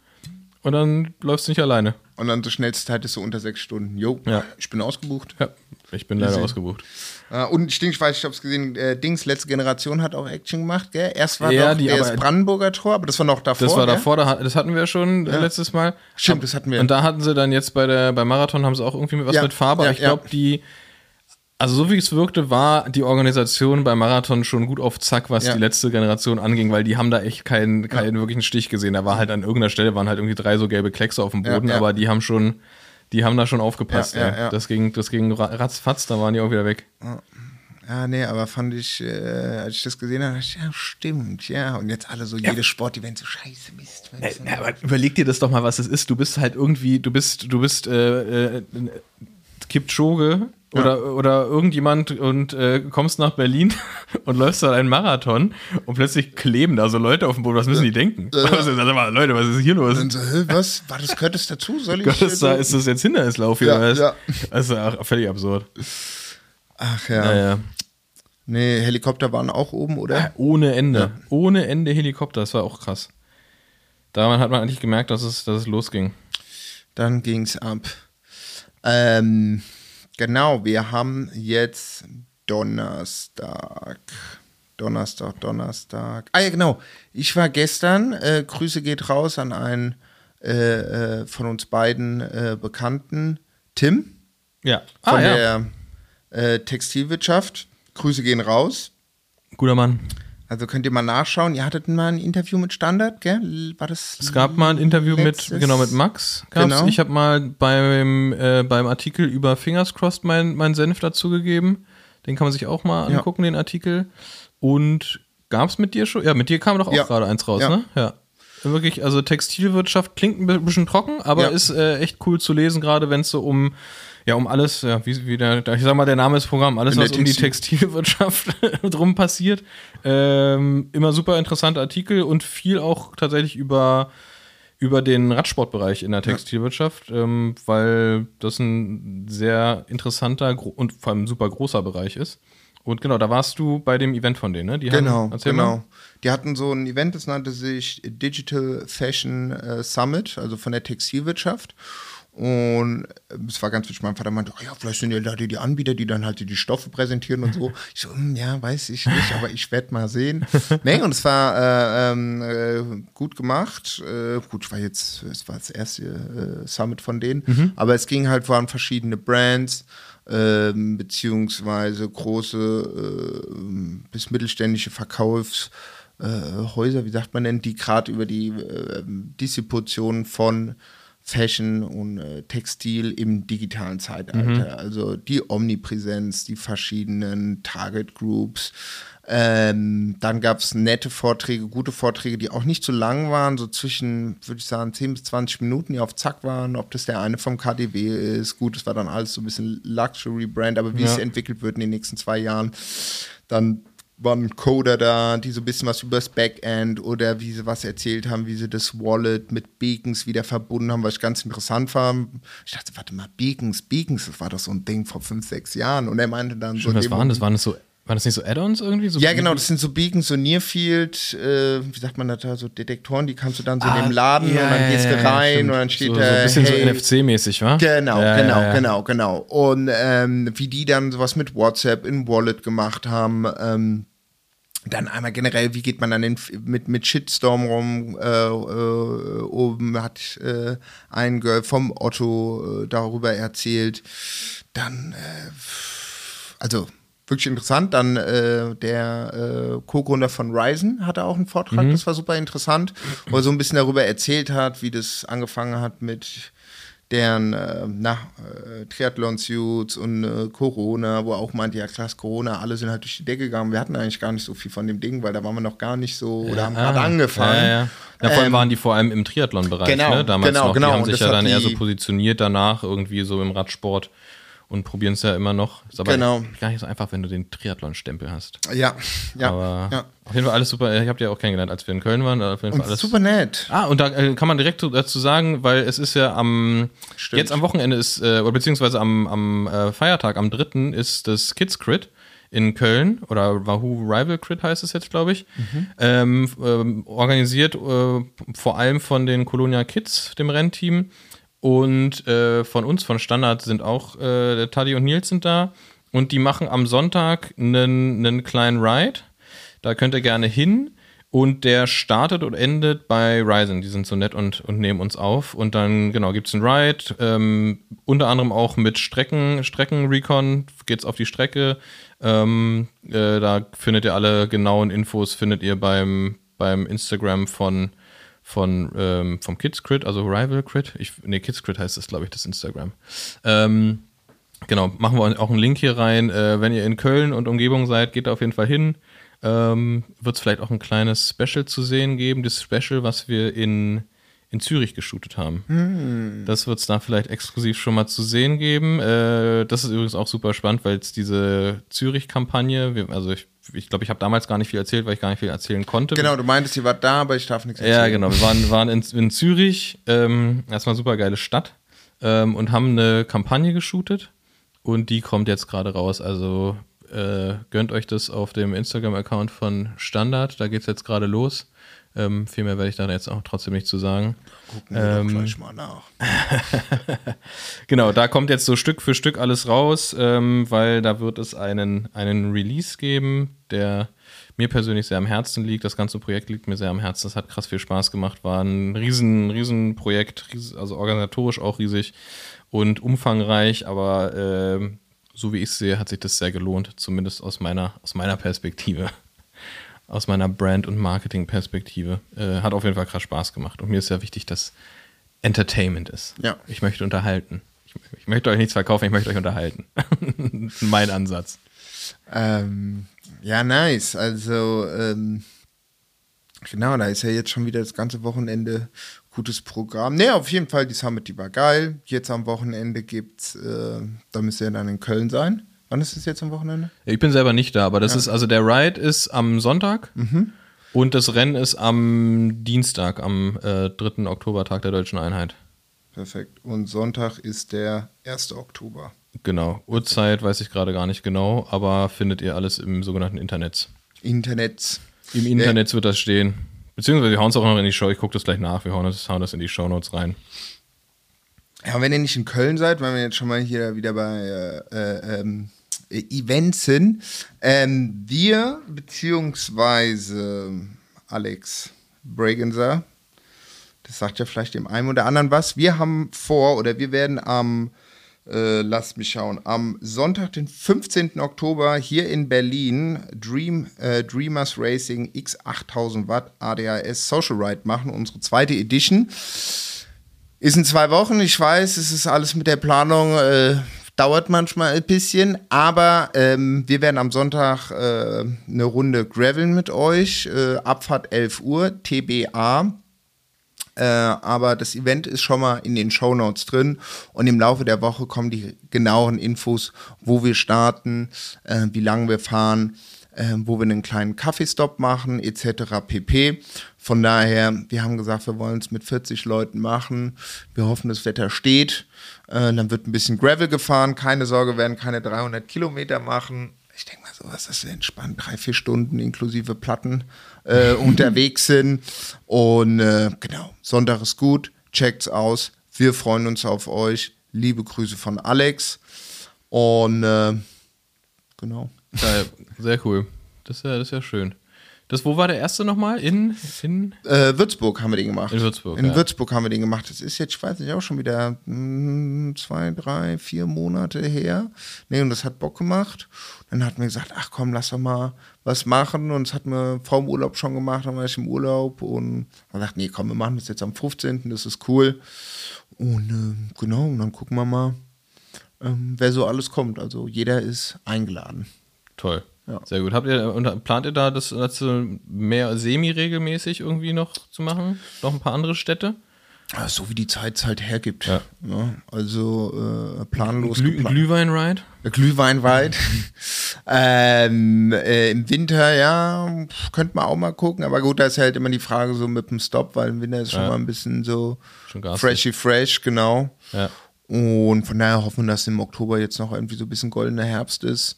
und dann läufst du nicht alleine. Und dann so schnellste Zeit ist so unter sechs Stunden. Jo, Ja. ich bin ausgebucht. Ja, ich bin leider ausgebucht. Äh, und ich denke, ich weiß, ich habe es gesehen, äh, Dings, letzte Generation hat auch Action gemacht, gell? Erst war Ja, doch die- das Brandenburger Tor, aber das war noch davor. Das war gell? davor, da, das hatten wir schon äh, letztes Mal. Stimmt, das hatten wir. Und da hatten sie dann jetzt bei der beim Marathon haben sie auch irgendwie was Ja, mit Farbe. ja, ich glaube, ja. die, also so wie es wirkte, war die Organisation beim Marathon schon gut auf Zack, was Ja. die letzte Generation anging, weil die haben da echt keinen, keinen wirklichen Stich gesehen. Da war halt an irgendeiner Stelle waren halt irgendwie drei so gelbe Kleckse auf dem Ja, Boden, ja. aber die haben schon, die haben da schon aufgepasst. Ja, Ja, ja, ja. Das ging, das ging ra- ratzfatz, da waren die auch wieder weg. Ja, nee, aber fand ich, äh, als ich das gesehen habe, dachte ich, ja, stimmt, ja. Und jetzt alle so, jedes Sportevent so scheiße Mist. du? Ja, aber überleg dir das doch mal, was es ist. Du bist halt irgendwie, du bist, du bist äh, äh, Kipchoge oder, oder irgendjemand und äh, kommst nach Berlin und läufst dann einen Marathon und plötzlich kleben da so Leute auf dem Boden. Was müssen die denken? Also, sag mal, Leute, was ist hier los? Und so, hä, was? War das, gehört das dazu? Soll ich? Gott, ist, da, äh, ist das jetzt Hindernislauf hier? Ja, was? ja. Das ist ja völlig absurd. Ach ja. Naja. Nee, Helikopter waren auch oben, oder? Ohne Ende. Ohne Ende Helikopter. Das war auch krass. Daran hat man eigentlich gemerkt, dass es, dass es losging. Dann ging's ab. Ähm, genau, wir haben jetzt Donnerstag. Donnerstag, Donnerstag. Ah ja, genau. Ich war gestern, äh, Grüße geht raus an einen äh, äh, von uns beiden äh, Bekannten, Tim, Ja. von Ah, ja. der äh, Textilwirtschaft. Grüße gehen raus. Guter Mann. Also könnt ihr mal nachschauen. Ihr hattet mal ein Interview mit Standard, gell? War das? Es gab mal ein Interview mit, genau, mit Max. Gab's. Genau. Ich habe mal beim, äh, beim Artikel über Fingers Crossed meinen mein Senf dazugegeben. Den kann man sich auch mal Ja. angucken, den Artikel. Und gab es mit dir schon? Ja, mit dir kam doch auch Ja. gerade eins raus, Ja. ne? Ja. Wirklich, also Textilwirtschaft klingt ein bisschen trocken, aber Ja. ist äh, echt cool zu lesen, gerade wenn es so um, ja, um alles, ja, wie, wie der, ich sag mal, der Name ist Programm, alles, was um die Textil- Textilwirtschaft drum passiert. Ähm, immer super interessante Artikel und viel auch tatsächlich über, über den Radsportbereich in der Textilwirtschaft, ähm, weil das ein sehr interessanter und vor allem super großer Bereich ist. Und genau, da warst du bei dem Event von denen, ne? Die Genau, haben, genau. Mal. Die hatten so ein Event, das nannte sich Digital Fashion äh, Summit, also von der Textilwirtschaft. Und es war ganz witzig, mein Vater meinte, oh ja, vielleicht sind ja da die, die Anbieter, die dann halt die, die Stoffe präsentieren und so. Ich so, hm, ja, weiß ich nicht, aber ich werde mal sehen. nee, und es war äh, ähm, äh, gut gemacht. Äh, gut, ich war jetzt, es war das erste äh, Summit von denen, aber es ging halt vor verschiedene Brands, ähm, beziehungsweise große äh, bis mittelständische Verkaufshäuser, äh, wie sagt man denn, die gerade über die äh, Distribution von Fashion und äh, Textil im digitalen Zeitalter. Also die Omnipräsenz, die verschiedenen Target Groups. Ähm, dann gab es nette Vorträge, gute Vorträge, die auch nicht zu lang waren, so zwischen, würde ich sagen, 10 bis 20 Minuten, die auf Zack waren. Ob das der eine vom KDW ist, gut, es war dann alles so ein bisschen Luxury-Brand, aber wie Ja. es entwickelt wird in den nächsten zwei Jahren. Dann waren Coder da, die so ein bisschen was über das Backend oder wie sie was erzählt haben, wie sie das Wallet mit Beacons wieder verbunden haben, was ich ganz interessant war. Ich dachte, warte mal, Beacons, Beacons, das war doch so ein Ding vor fünf, sechs Jahren. Und er meinte dann so. Stimmt, was in dem waren das? Waren das so, waren das nicht so Add-ons irgendwie? So ja, genau, das sind so Beacons, so Nearfield, äh, wie sagt man das da, so Detektoren, die kannst du dann so in dem Laden Ah, ja, und dann ja, gehst du ja, rein stimmt. und dann steht so, da. so ein bisschen hey, so NFC-mäßig, wa? Genau, Ja, ja, genau, ja. genau, genau. Und ähm, wie die dann sowas mit WhatsApp in Wallet gemacht haben. Ähm, dann einmal generell, wie geht man dann in, mit, mit Shitstorm rum? Äh, äh, oben hat äh, ein Girl vom Otto äh, darüber erzählt. Dann, äh, also wirklich interessant. Dann äh, der Co-Gründer von Ryzen hatte auch einen Vortrag, das war super interessant, wo er so ein bisschen darüber erzählt hat, wie das angefangen hat mit deren äh, na, äh, Triathlon-Suits und äh, Corona, wo auch meinte, ja krass, Corona, alle sind halt durch die Decke gegangen. Wir hatten eigentlich gar nicht so viel von dem Ding, weil da waren wir noch gar nicht so oder haben gerade Ah, angefangen. Ja, ja. ja allem Ähm, waren die vor allem im Triathlon-Bereich, genau, ne? Damals genau, noch. genau. Die haben sich ja dann eher so positioniert danach, irgendwie so im Radsport und probieren es ja immer noch. Ist aber Genau. gar nicht so einfach, wenn du den Triathlon-Stempel hast. Ja, ja, aber ja. auf jeden Fall alles super. Ich habe ja auch kennengelernt, als wir in Köln waren. Auf jeden Fall Und alles super nett. Ah, und da äh, kann man direkt dazu sagen, weil es ist ja am Stimmt. jetzt am Wochenende ist, äh, oder beziehungsweise am, am äh, Feiertag, am 3. ist das Kids Crit in Köln oder Wahoo Rival Crit heißt es jetzt, glaube ich. Ähm, f- ähm, organisiert äh, vor allem von den Colonia Kids, dem Rennteam. Und äh, von uns, von Standard, sind auch äh, Taddy und Nils sind da. Und die machen am Sonntag einen, einen kleinen Ride. Da könnt ihr gerne hin. Und der startet und endet bei Ryzen. Die sind so nett und, und nehmen uns auf. Und dann, genau, gibt es einen Ride. Ähm, unter anderem auch mit Strecken, Strecken-Recon geht's auf die Strecke. Ähm, äh, da findet ihr alle genauen Infos, findet ihr beim, beim Instagram von, von ähm, vom Kids Crit, also Rival Crit. Ich, nee, Kids Crit heißt das, glaube ich, das Instagram. Ähm, Genau, machen wir auch einen Link hier rein. Äh, wenn ihr in Köln und Umgebung seid, geht da auf jeden Fall hin. Ähm, Wird es vielleicht auch ein kleines Special zu sehen geben. Das Special, was wir in, in Zürich geshootet haben. Das wird es da vielleicht exklusiv schon mal zu sehen geben. Äh, das ist übrigens auch super spannend, weil es diese Zürich-Kampagne, also ich ich, glaub, ich habe damals gar nicht viel erzählt, weil ich gar nicht viel erzählen konnte. Genau, du meintest, ihr wart da, aber ich darf nichts Ja, genau. Wir waren, waren in, in Zürich, ähm, erstmal super geile Stadt, ähm, und haben eine Kampagne geshootet. Und die kommt jetzt gerade raus. Also äh, gönnt euch das auf dem Instagram-Account von Standard. Da geht es jetzt gerade los. Ähm, viel mehr werde ich da jetzt auch trotzdem nicht zu sagen. Gucken wir Ähm, doch gleich mal nach. Genau, da kommt jetzt so Stück für Stück alles raus, ähm, weil da wird es einen, einen Release geben, der mir persönlich sehr am Herzen liegt. Das ganze Projekt liegt mir sehr am Herzen. Das hat krass viel Spaß gemacht. War ein riesen, riesen Projekt, also organisatorisch auch riesig und umfangreich, aber ähm, so wie ich es sehe, hat sich das sehr gelohnt, zumindest aus meiner, aus meiner Perspektive. Aus meiner Brand- und Marketing-Perspektive. Äh, hat auf jeden Fall krass Spaß gemacht. Und mir ist sehr wichtig, dass Entertainment ist. Ja. Ich möchte unterhalten. Ich, ich möchte euch nichts verkaufen, ich möchte euch unterhalten. mein Ansatz. Ähm, ja, nice. Also, ähm, genau, da ist ja jetzt schon wieder das ganze Wochenende gutes Programm. Ne, auf jeden Fall, die Summit, die war geil. Jetzt am Wochenende gibt's, äh, da müsst ihr dann in Köln sein. Wann ist es jetzt am Wochenende? Ich bin selber nicht da, aber das ist, also der Ride ist am Sonntag und das Rennen ist am Dienstag, am äh, 3. Oktober, Tag der Deutschen Einheit. Perfekt. Und Sonntag ist der 1. Oktober. Genau. Uhrzeit weiß ich gerade gar nicht genau, aber findet ihr alles im sogenannten Internet. Internet. Im Internet wird das stehen. Beziehungsweise wir hauen es auch noch in die Show. Ich gucke das gleich nach. Wir hauen das, hauen das in die Shownotes rein. Ja, wenn ihr nicht in Köln seid, weil wir jetzt schon mal hier wieder bei äh, äh, ähm, äh, Events sind, ähm, wir beziehungsweise Alex Bregenser, das sagt ja vielleicht dem einen oder anderen was, wir haben vor oder wir werden am, äh, lasst mich schauen, am Sonntag, den 15. Oktober hier in Berlin Dream, äh, Dreamers Racing X 8000 Watt ADAS Social Ride machen, unsere zweite Edition. Ist in zwei Wochen, ich weiß, es ist alles mit der Planung, äh, dauert manchmal ein bisschen, aber ähm, wir werden am Sonntag äh, eine Runde graveln mit euch, äh, Abfahrt 11 Uhr, TBA. Äh, aber das Event ist schon mal in den Show Notes drin und im Laufe der Woche kommen die genaueren Infos, wo wir starten, äh, wie lange wir fahren, äh, wo wir einen kleinen Kaffeestopp machen, etc. pp. Von daher, wir haben gesagt, wir wollen es mit 40 Leuten machen. Wir hoffen, das Wetter steht. Äh, dann wird ein bisschen Gravel gefahren. Keine Sorge, werden keine 300 Kilometer machen. Ich denke mal, sowas ist entspannt. Drei, vier Stunden inklusive Platten äh, unterwegs sind. Und äh, genau, Sonntag ist gut. Checkt's aus. Wir freuen uns auf euch. Liebe Grüße von Alex. Und äh, genau. Sehr cool. Das ist ja, das ist ja schön. Das, wo war der erste nochmal? In, in Äh, Würzburg haben wir den gemacht. In Würzburg, In ja. Würzburg haben wir den gemacht. Das ist jetzt, ich weiß nicht, auch schon wieder mm, zwei, drei, vier Monate her. Nee, und das hat Bock gemacht. Dann hatten wir gesagt, ach komm, lass doch mal was machen. Und das hatten wir vor dem Urlaub schon gemacht. Dann war ich im Urlaub und haben gesagt, nee, komm, wir machen das jetzt am 15. Das ist cool. Und äh, genau, und dann gucken wir mal, ähm, wer so alles kommt. Also jeder ist eingeladen. Toll. Ja. Sehr gut. Habt ihr, und plant ihr da das, das mehr semi-regelmäßig irgendwie noch zu machen? Noch ein paar andere Städte? So wie die Zeit es halt hergibt. Ja. Ja, also äh, planlos Glüh, geplant. Glühwein-Ride? Glühweinwald. ähm, äh, Im Winter, ja, könnte man auch mal gucken. Aber gut, da ist halt immer die Frage so mit dem Stop, weil im Winter ist schon Ja. mal ein bisschen so freshy fresh, genau. Und von daher hoffen wir, dass im Oktober jetzt noch irgendwie so ein bisschen goldener Herbst ist.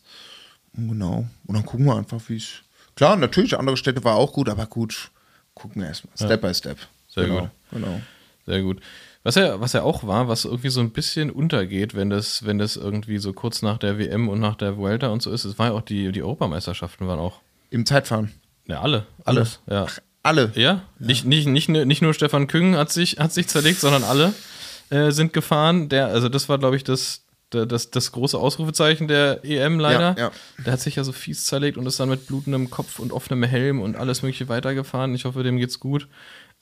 Genau. Und dann gucken wir einfach, wie es. Klar, natürlich, andere Städte war auch gut, aber gut, gucken wir erstmal. Step by Step. Sehr genau, gut. Genau. Sehr gut. Was ja, was ja auch war, was irgendwie so ein bisschen untergeht, wenn das, wenn das irgendwie so kurz nach der WM und nach der Vuelta und so ist, es war ja auch die, die Europameisterschaften waren auch. Im Zeitfahren. Ja, alle. Alles. Ja. Alle. Ja, Nicht, nicht, nicht, nur- nicht nur Stefan Küng hat sich, hat sich zerlegt, sondern alle äh, sind gefahren. Der, also das war, glaube ich, das, das, das große Ausrufezeichen der EM leider. Ja, ja. Der hat sich ja so fies zerlegt und ist dann mit blutendem Kopf und offenem Helm und alles mögliche weitergefahren. Ich hoffe, dem geht's gut.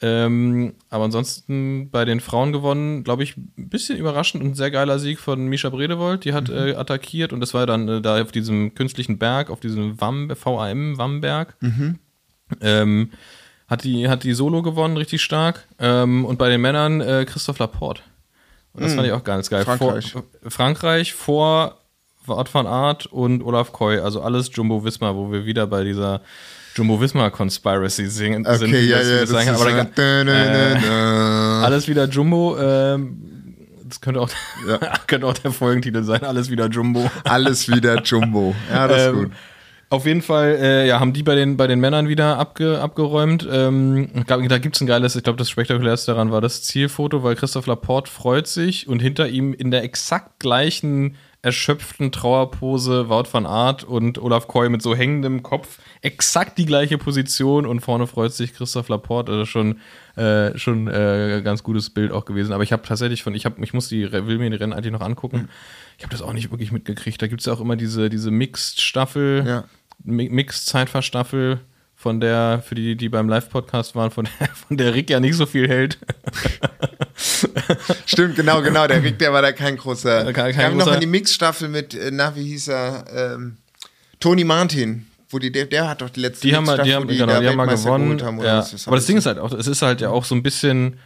Ähm, aber ansonsten bei den Frauen gewonnen, glaube ich, ein bisschen überraschend und ein sehr geiler Sieg von Misha Bredewold. Die hat äh, attackiert und das war dann äh, da auf diesem künstlichen Berg, auf diesem WAM, VAM, WAM-Berg. Ähm, hat die, hat die Solo gewonnen, richtig stark. Ähm, und bei den Männern äh, Christoph Laporte. Und das fand ich auch ganz geil. Frankreich. Vor, Frankreich vor Wout van Aert und Olaf Koy, also alles Jumbo Wismar, wo wir wieder bei dieser Jumbo Wismar Conspiracy singen, sind. Okay, ja, das- ja, das sagen, ist aber so- da- äh, alles wieder Jumbo. Ähm, das könnte auch, Ja. könnte auch der Folgentitel sein. Alles wieder Jumbo. Alles wieder Jumbo. Ja, das ist Ähm, gut. Auf jeden Fall, äh, ja, haben die bei den, bei den Männern wieder abge, abgeräumt. Ähm, ich glaub, da gibt es ein geiles, ich glaube, das spektakulärste daran war das Zielfoto, weil Christoph Laporte freut sich und hinter ihm in der exakt gleichen erschöpften Trauerpose Wout van Aert und Olaf Koy mit so hängendem Kopf. Exakt die gleiche Position und vorne freut sich Christoph Laporte. Also schon, äh, schon äh, ganz gutes Bild auch gewesen. Aber ich habe tatsächlich von, ich habe, ich muss die, will mir die Rennen eigentlich noch angucken. Ich habe das auch nicht wirklich mitgekriegt. Da gibt es ja auch immer diese, diese Mixed-Staffel. Ja. Mi- Mix-Zeitfahrstaffel, von der, für die, die beim Live-Podcast waren, von der, von der Rick ja nicht so viel hält. Stimmt, genau, genau. Der Rick, der war da kein großer. Kein- kein ich habe noch großer- mal die Mixstaffel mit, äh, na, wie hieß er? Ähm, Tony Martin. Wo die, der, der hat doch die letzte Die haben, mal- Mixstaffel, die haben, wo genau, die haben mal gewonnen. haben, ja. ist Aber das? Ding ist halt auch, es ist halt ja auch so ein bisschen,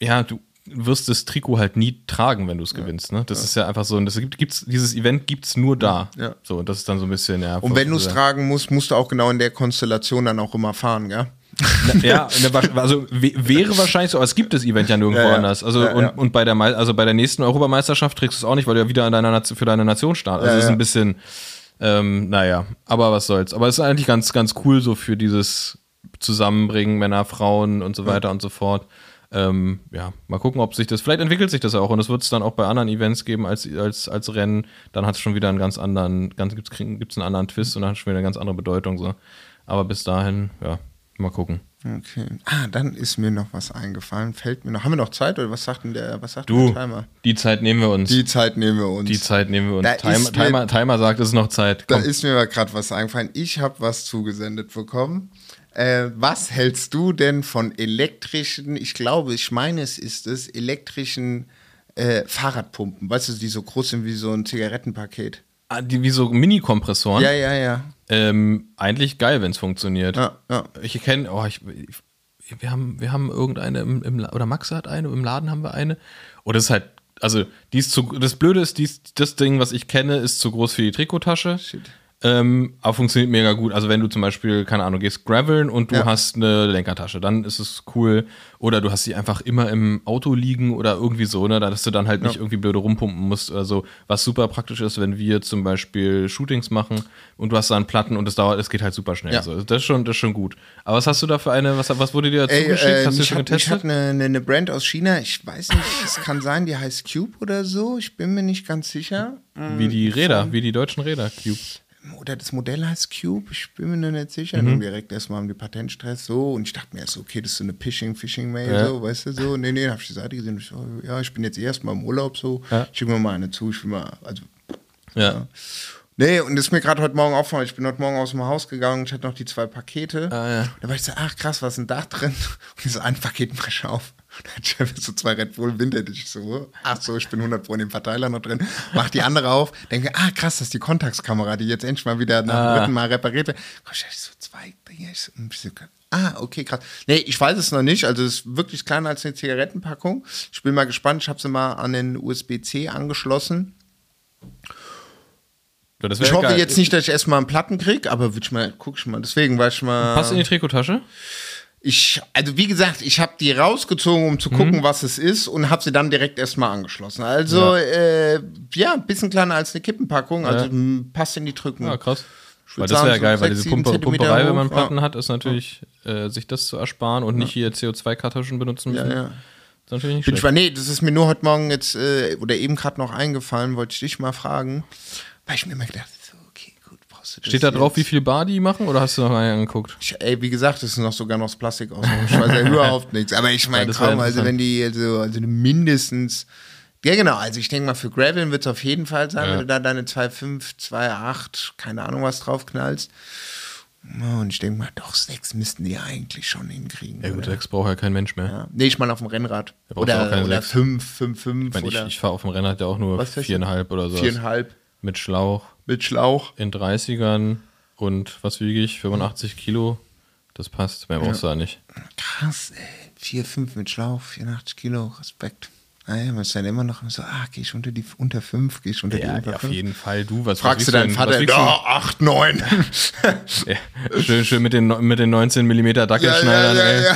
ja, du wirst das Trikot halt nie tragen, wenn du es gewinnst. Ne? Das ist ja einfach so, und das gibt, gibt's, dieses Event gibt es nur da. Ja. So, und das ist dann so ein bisschen, ja. Und wenn du es ja. tragen musst, musst du auch genau in der Konstellation dann auch immer fahren, gell? Ja, also wäre wahrscheinlich so, aber es gibt das Event ja nirgendwo Ja, ja. anders. Also Ja, und, ja. und bei der also bei der nächsten Europameisterschaft trägst du es auch nicht, weil du ja wieder in deiner Nation, für deine Nation startest. Also Ja, ist ja. ein bisschen, ähm, naja, aber was soll's. Aber es ist eigentlich ganz, ganz cool so für dieses Zusammenbringen Männer, Frauen und so weiter und so fort. Ähm, ja, mal gucken, ob sich das, vielleicht entwickelt sich das auch und es wird es dann auch bei anderen Events geben als, als, als Rennen. Dann hat es schon wieder einen ganz anderen, ganz, gibt's, gibt's einen anderen Twist und dann hat es schon wieder eine ganz andere Bedeutung. So. Aber bis dahin, ja, mal gucken. Okay. Ah, dann ist mir noch was eingefallen. Fällt mir noch. Haben wir noch Zeit oder was sagt denn der, was sagt Du, der Timer? die Zeit nehmen wir uns. Die Zeit nehmen wir uns. Die Zeit nehmen wir uns. Da Timer, Timer, Timer sagt, es ist noch Zeit. Da Komm. ist mir aber gerade was eingefallen. Ich habe was zugesendet bekommen. Äh, was hältst du denn von elektrischen, ich glaube, ich meine, es ist es, elektrischen äh, Fahrradpumpen? Weißt du, die so groß sind wie so ein Zigarettenpaket? Ah, die, wie so Mini-Kompressoren. Ja, ja, ja. Ähm, eigentlich geil, wenn es funktioniert. Ja, ja. Ich kenne, oh, ich, ich, wir haben, wir haben irgendeine im, im, oder Max hat eine, im Laden haben wir eine. Und das ist halt, also die ist zu, das Blöde ist, die ist, das Ding, was ich kenne, ist zu groß für die Trikottasche. Shit. Ähm, aber funktioniert mega gut. Also wenn du zum Beispiel, keine Ahnung, gehst graveln und du Ja. hast eine Lenkertasche, dann ist es cool. Oder du hast sie einfach immer im Auto liegen oder irgendwie so, ne, dass du dann halt nicht irgendwie blöde rumpumpen musst oder so. Was super praktisch ist, wenn wir zum Beispiel Shootings machen und du hast da einen Platten und es dauert, es geht halt super schnell. Ja. So. Das ist schon, das ist schon gut. Aber was hast du da für eine, was, was wurde dir dazu Ey, geschickt? äh, hast du ich schon habe getestet? hab eine, eine, eine Brand aus China, ich weiß nicht, es kann sein, die heißt Cube oder so, ich bin mir nicht ganz sicher. wie die Räder, wie die deutschen Räder, Cube. Oder das Modell heißt Cube, ich bin mir noch nicht sicher. Mhm. Und direkt erstmal haben die Patentstress so und ich dachte mir erst, so, okay, das ist so eine Phishing, Phishing-Mail, Ja. so, weißt du, so. Nee, nee, dann hab ich die Seite gesehen ich so, ja, ich bin jetzt erstmal im Urlaub, so, Ja. schick mir mal eine zu, ich will mal, also, Ja. Nee, und das ist mir gerade heute Morgen aufgefallen. Ich bin heute Morgen aus dem Haus gegangen, ich hatte noch die zwei Pakete. Ah, ja. Da war ich so, ach krass, was ist denn da drin? Und ich so, ein Paket mach ich auf. Hatte ich einfach so zwei Red Bull Vintage. Ich so, ach so, ich bin 100 Pro in dem Verteiler noch drin. Mach die andere auf. Denke, ah krass, das ist die Kontaktkamera, die jetzt endlich mal wieder nach dem Ah. dritten Mal repariert wird. Komm, ich so zwei. Ich so, ein bisschen- Ah, okay, krass. Nee, ich weiß es noch nicht. Also es ist wirklich kleiner als eine Zigarettenpackung. Ich bin mal gespannt. Ich habe sie mal an den USB-C angeschlossen. Ja, Ich hoffe geil. jetzt nicht, dass ich erstmal einen Platten krieg, aber würd ich mal, guck ich mal. Deswegen war ich mal. Passt in die Trikottasche? Ich, also wie gesagt, ich habe die rausgezogen, um Mhm. zu gucken, was es ist und habe sie dann direkt erstmal angeschlossen. Also ja, äh, ja ein bisschen kleiner als eine Kippenpackung, also Ja. m, passt in die Drücken. Ja, krass. Ich Weil das wäre so geil, weil diese Pumpe, Pumperei, wenn man Platten ja. hat, ist natürlich, äh, sich das zu ersparen und nicht hier CO2-Kartuschen benutzen Ja, müssen. ja. ist natürlich nicht Bin ich schlecht. mal, nee, das ist mir nur heute Morgen jetzt äh, oder eben gerade noch eingefallen, wollte ich dich mal fragen, weil ich mir immer gedacht, so, okay, gut, brauchst du das Steht da drauf, jetzt? wie viel Bar die machen oder hast du noch einen angeguckt? Ich, ey, wie gesagt, das ist noch sogar noch das Plastik aus. Ich weiß ja überhaupt nichts. Aber ich Ja, meine, wär kaum, also wenn die also, also mindestens. Ja, genau. Also ich denke mal, für Graveln wird es auf jeden Fall sein, Ja. wenn du da deine 2,5, 2,8, keine Ahnung was drauf knallst. Ja, Und ich denke mal, doch, sechs müssten die eigentlich schon hinkriegen. Ja gut, oder? sechs braucht ja kein Mensch mehr. ja. Nee, ich meine auf dem Rennrad. Oder, keine oder sechs. fünf, fünf, fünf Ich, meine, ich, ich fahre auf dem Rennrad ja auch nur viereinhalb oder so. viereinhalb Mit Schlauch mit Schlauch. in 30ern und was wiege ich? 85 Kilo. Das passt. Mehr brauchst du da nicht. Krass, ey. Vier, fünf mit Schlauch, 84 Kilo, Respekt. Naja, man ist dann immer noch so, ah, geh ich unter die unter fünf, geh ich unter die Ja, unter auf fünf. jeden Fall. Du, was Fragst du deinen Vater, ja, acht, neun. du? Ja, schön, schön mit den, mit den 19 mm Dackelschneidern, ey.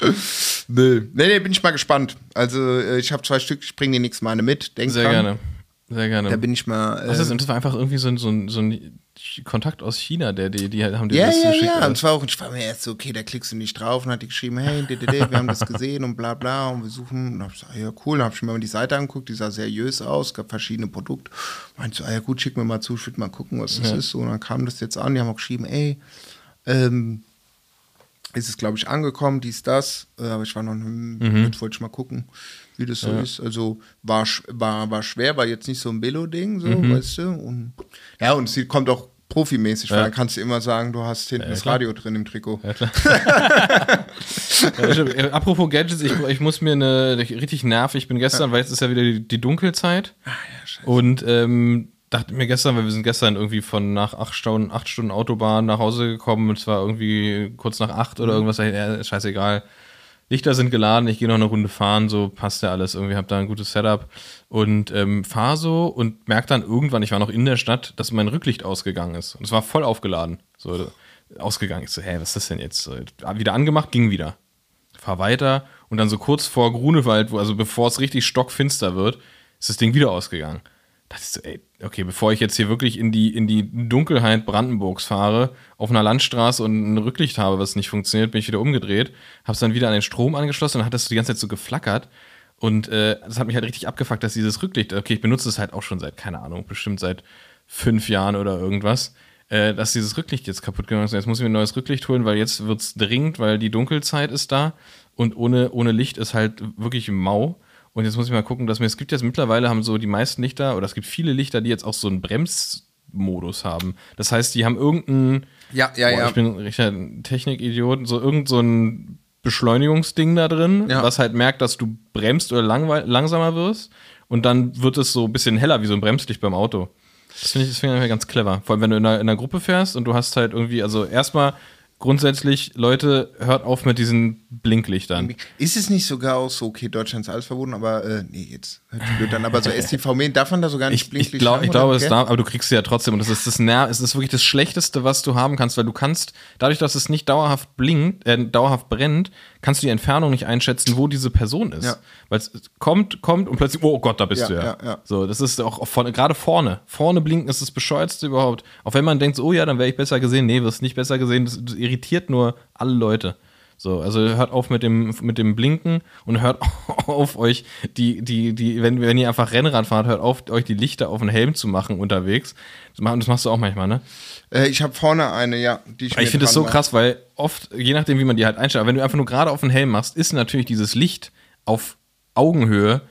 nee. nee, nee, bin ich mal gespannt. Also, äh, ich habe zwei Stück, ich bringe die nächste Mal eine mit. Denk Sehr dran. gerne. Sehr gerne. Da bin ich mal. Äh, ist, und das war einfach irgendwie so ein, so ein, so ein Kontakt aus China, der, die, die haben dir ja, das ja, geschickt. ja. oder? Und zwar auch, ich war mir erst so, okay, da klickst du nicht drauf und hat die geschrieben, hey, DDD, wir haben das gesehen und bla bla und wir suchen. Und hab ich gesagt, ja, cool. Dann hab ich mir mal die Seite angeguckt, die sah seriös aus, gab verschiedene Produkte. Meinte so, ah, ja gut, schick mir mal zu, ich würde mal gucken, was das Ja. ist. So, und dann kam das jetzt an, die haben auch geschrieben, ey, ähm, ist es, glaube ich, angekommen, dies, das. Äh, aber ich war noch, hm, Mhm. jetzt wollte ich mal gucken, wie das so ist. Also war, war, war schwer, war jetzt nicht so ein Billo-Ding, so, Mhm. weißt du. Und, ja, und es kommt auch profimäßig, weil Ja. dann kannst du immer sagen, du hast hinten das klar. Radio drin im Trikot. Ja, klar. ja, stimmt. Äh, Apropos Gadgets, ich, ich muss mir eine richtig nervig. Ich bin gestern, weil jetzt ist ja wieder die, die Dunkelzeit. Ah, ja, scheiße. Und ähm, dachte mir gestern, weil wir sind gestern irgendwie von nach acht Stunden, acht Stunden Autobahn nach Hause gekommen und zwar irgendwie kurz nach acht Mhm. oder irgendwas, ja, ist scheißegal. Lichter sind geladen, ich gehe noch eine Runde fahren, so passt ja alles. Irgendwie habe da ein gutes Setup und ähm, fahre so und merke dann irgendwann, ich war noch in der Stadt, dass mein Rücklicht ausgegangen ist. Und es war voll aufgeladen. So ausgegangen. Ich so, hä, was ist das denn jetzt? Wieder angemacht, ging wieder. Fahr weiter und dann so kurz vor Grunewald, wo, also bevor es richtig stockfinster wird, ist das Ding wieder ausgegangen. So, ey, okay, bevor ich jetzt hier wirklich in die, in die Dunkelheit Brandenburgs fahre, auf einer Landstraße und ein Rücklicht habe, was nicht funktioniert, bin ich wieder umgedreht, hab's dann wieder an den Strom angeschlossen und dann hat das die ganze Zeit so geflackert. Und äh, das hat mich halt richtig abgefuckt, dass dieses Rücklicht, okay, ich benutze es halt auch schon seit, keine Ahnung, bestimmt seit fünf Jahren oder irgendwas, äh, dass dieses Rücklicht jetzt kaputt gegangen ist. Jetzt muss ich mir ein neues Rücklicht holen, weil jetzt wird's dringend, weil die Dunkelzeit ist da und ohne, ohne Licht ist halt wirklich mau. Und jetzt muss ich mal gucken, dass mir, es gibt jetzt mittlerweile, haben so die meisten Lichter, oder es gibt viele Lichter, die jetzt auch so ein Blinkmodus haben. Das heißt, die haben irgendeinen, Ja, ja, boah, ja. ich bin ein richtiger Technikidiot, so irgend so ein Beschleunigungsding da drin, Ja. was halt merkt, dass du bremst oder langsamer wirst und dann wird es so ein bisschen heller wie so ein Bremslicht beim Auto. Das finde ich, das finde ich ganz clever. Vor allem, wenn du in einer, in einer Gruppe fährst und du hast halt irgendwie, also erstmal grundsätzlich, Leute, hört auf mit diesen Blinklichtern. Ist es nicht sogar auch so, okay, Deutschland ist alles verboten, aber, äh, nee, jetzt hört blöd an, aber so STV, darf man da sogar nicht Ich, ich, Blinklicht glaub, haben, ich glaube, es darf, aber du kriegst sie ja trotzdem. Und das ist das Ner es ist wirklich das Schlechteste, was du haben kannst, weil du kannst, dadurch, dass es nicht dauerhaft blinkt, äh, dauerhaft brennt, kannst du die Entfernung nicht einschätzen, wo diese Person ist. Ja. Weil es kommt, kommt und plötzlich, oh Gott, da bist Ja, du ja. ja. So, das ist auch vorne, gerade vorne. Vorne blinken ist das bescheuertste überhaupt. Auch wenn man denkt, oh ja, dann wäre ich besser gesehen. Nee, wirst nicht besser gesehen. Das, das irritiert nur alle Leute. So, also hört auf mit dem, mit dem Blinken und hört auf euch die, die, die, wenn, wenn ihr einfach Rennrad fahrt, hört auf, euch die Lichter auf den Helm zu machen unterwegs. Das mach- das machst du auch manchmal, ne? Äh, ich habe vorne eine, ja, die ich Ich finde das so mache. krass, weil oft, je nachdem, wie man die halt einstellt, aber wenn du einfach nur gerade auf den Helm machst, ist natürlich dieses Licht auf Augenhöhe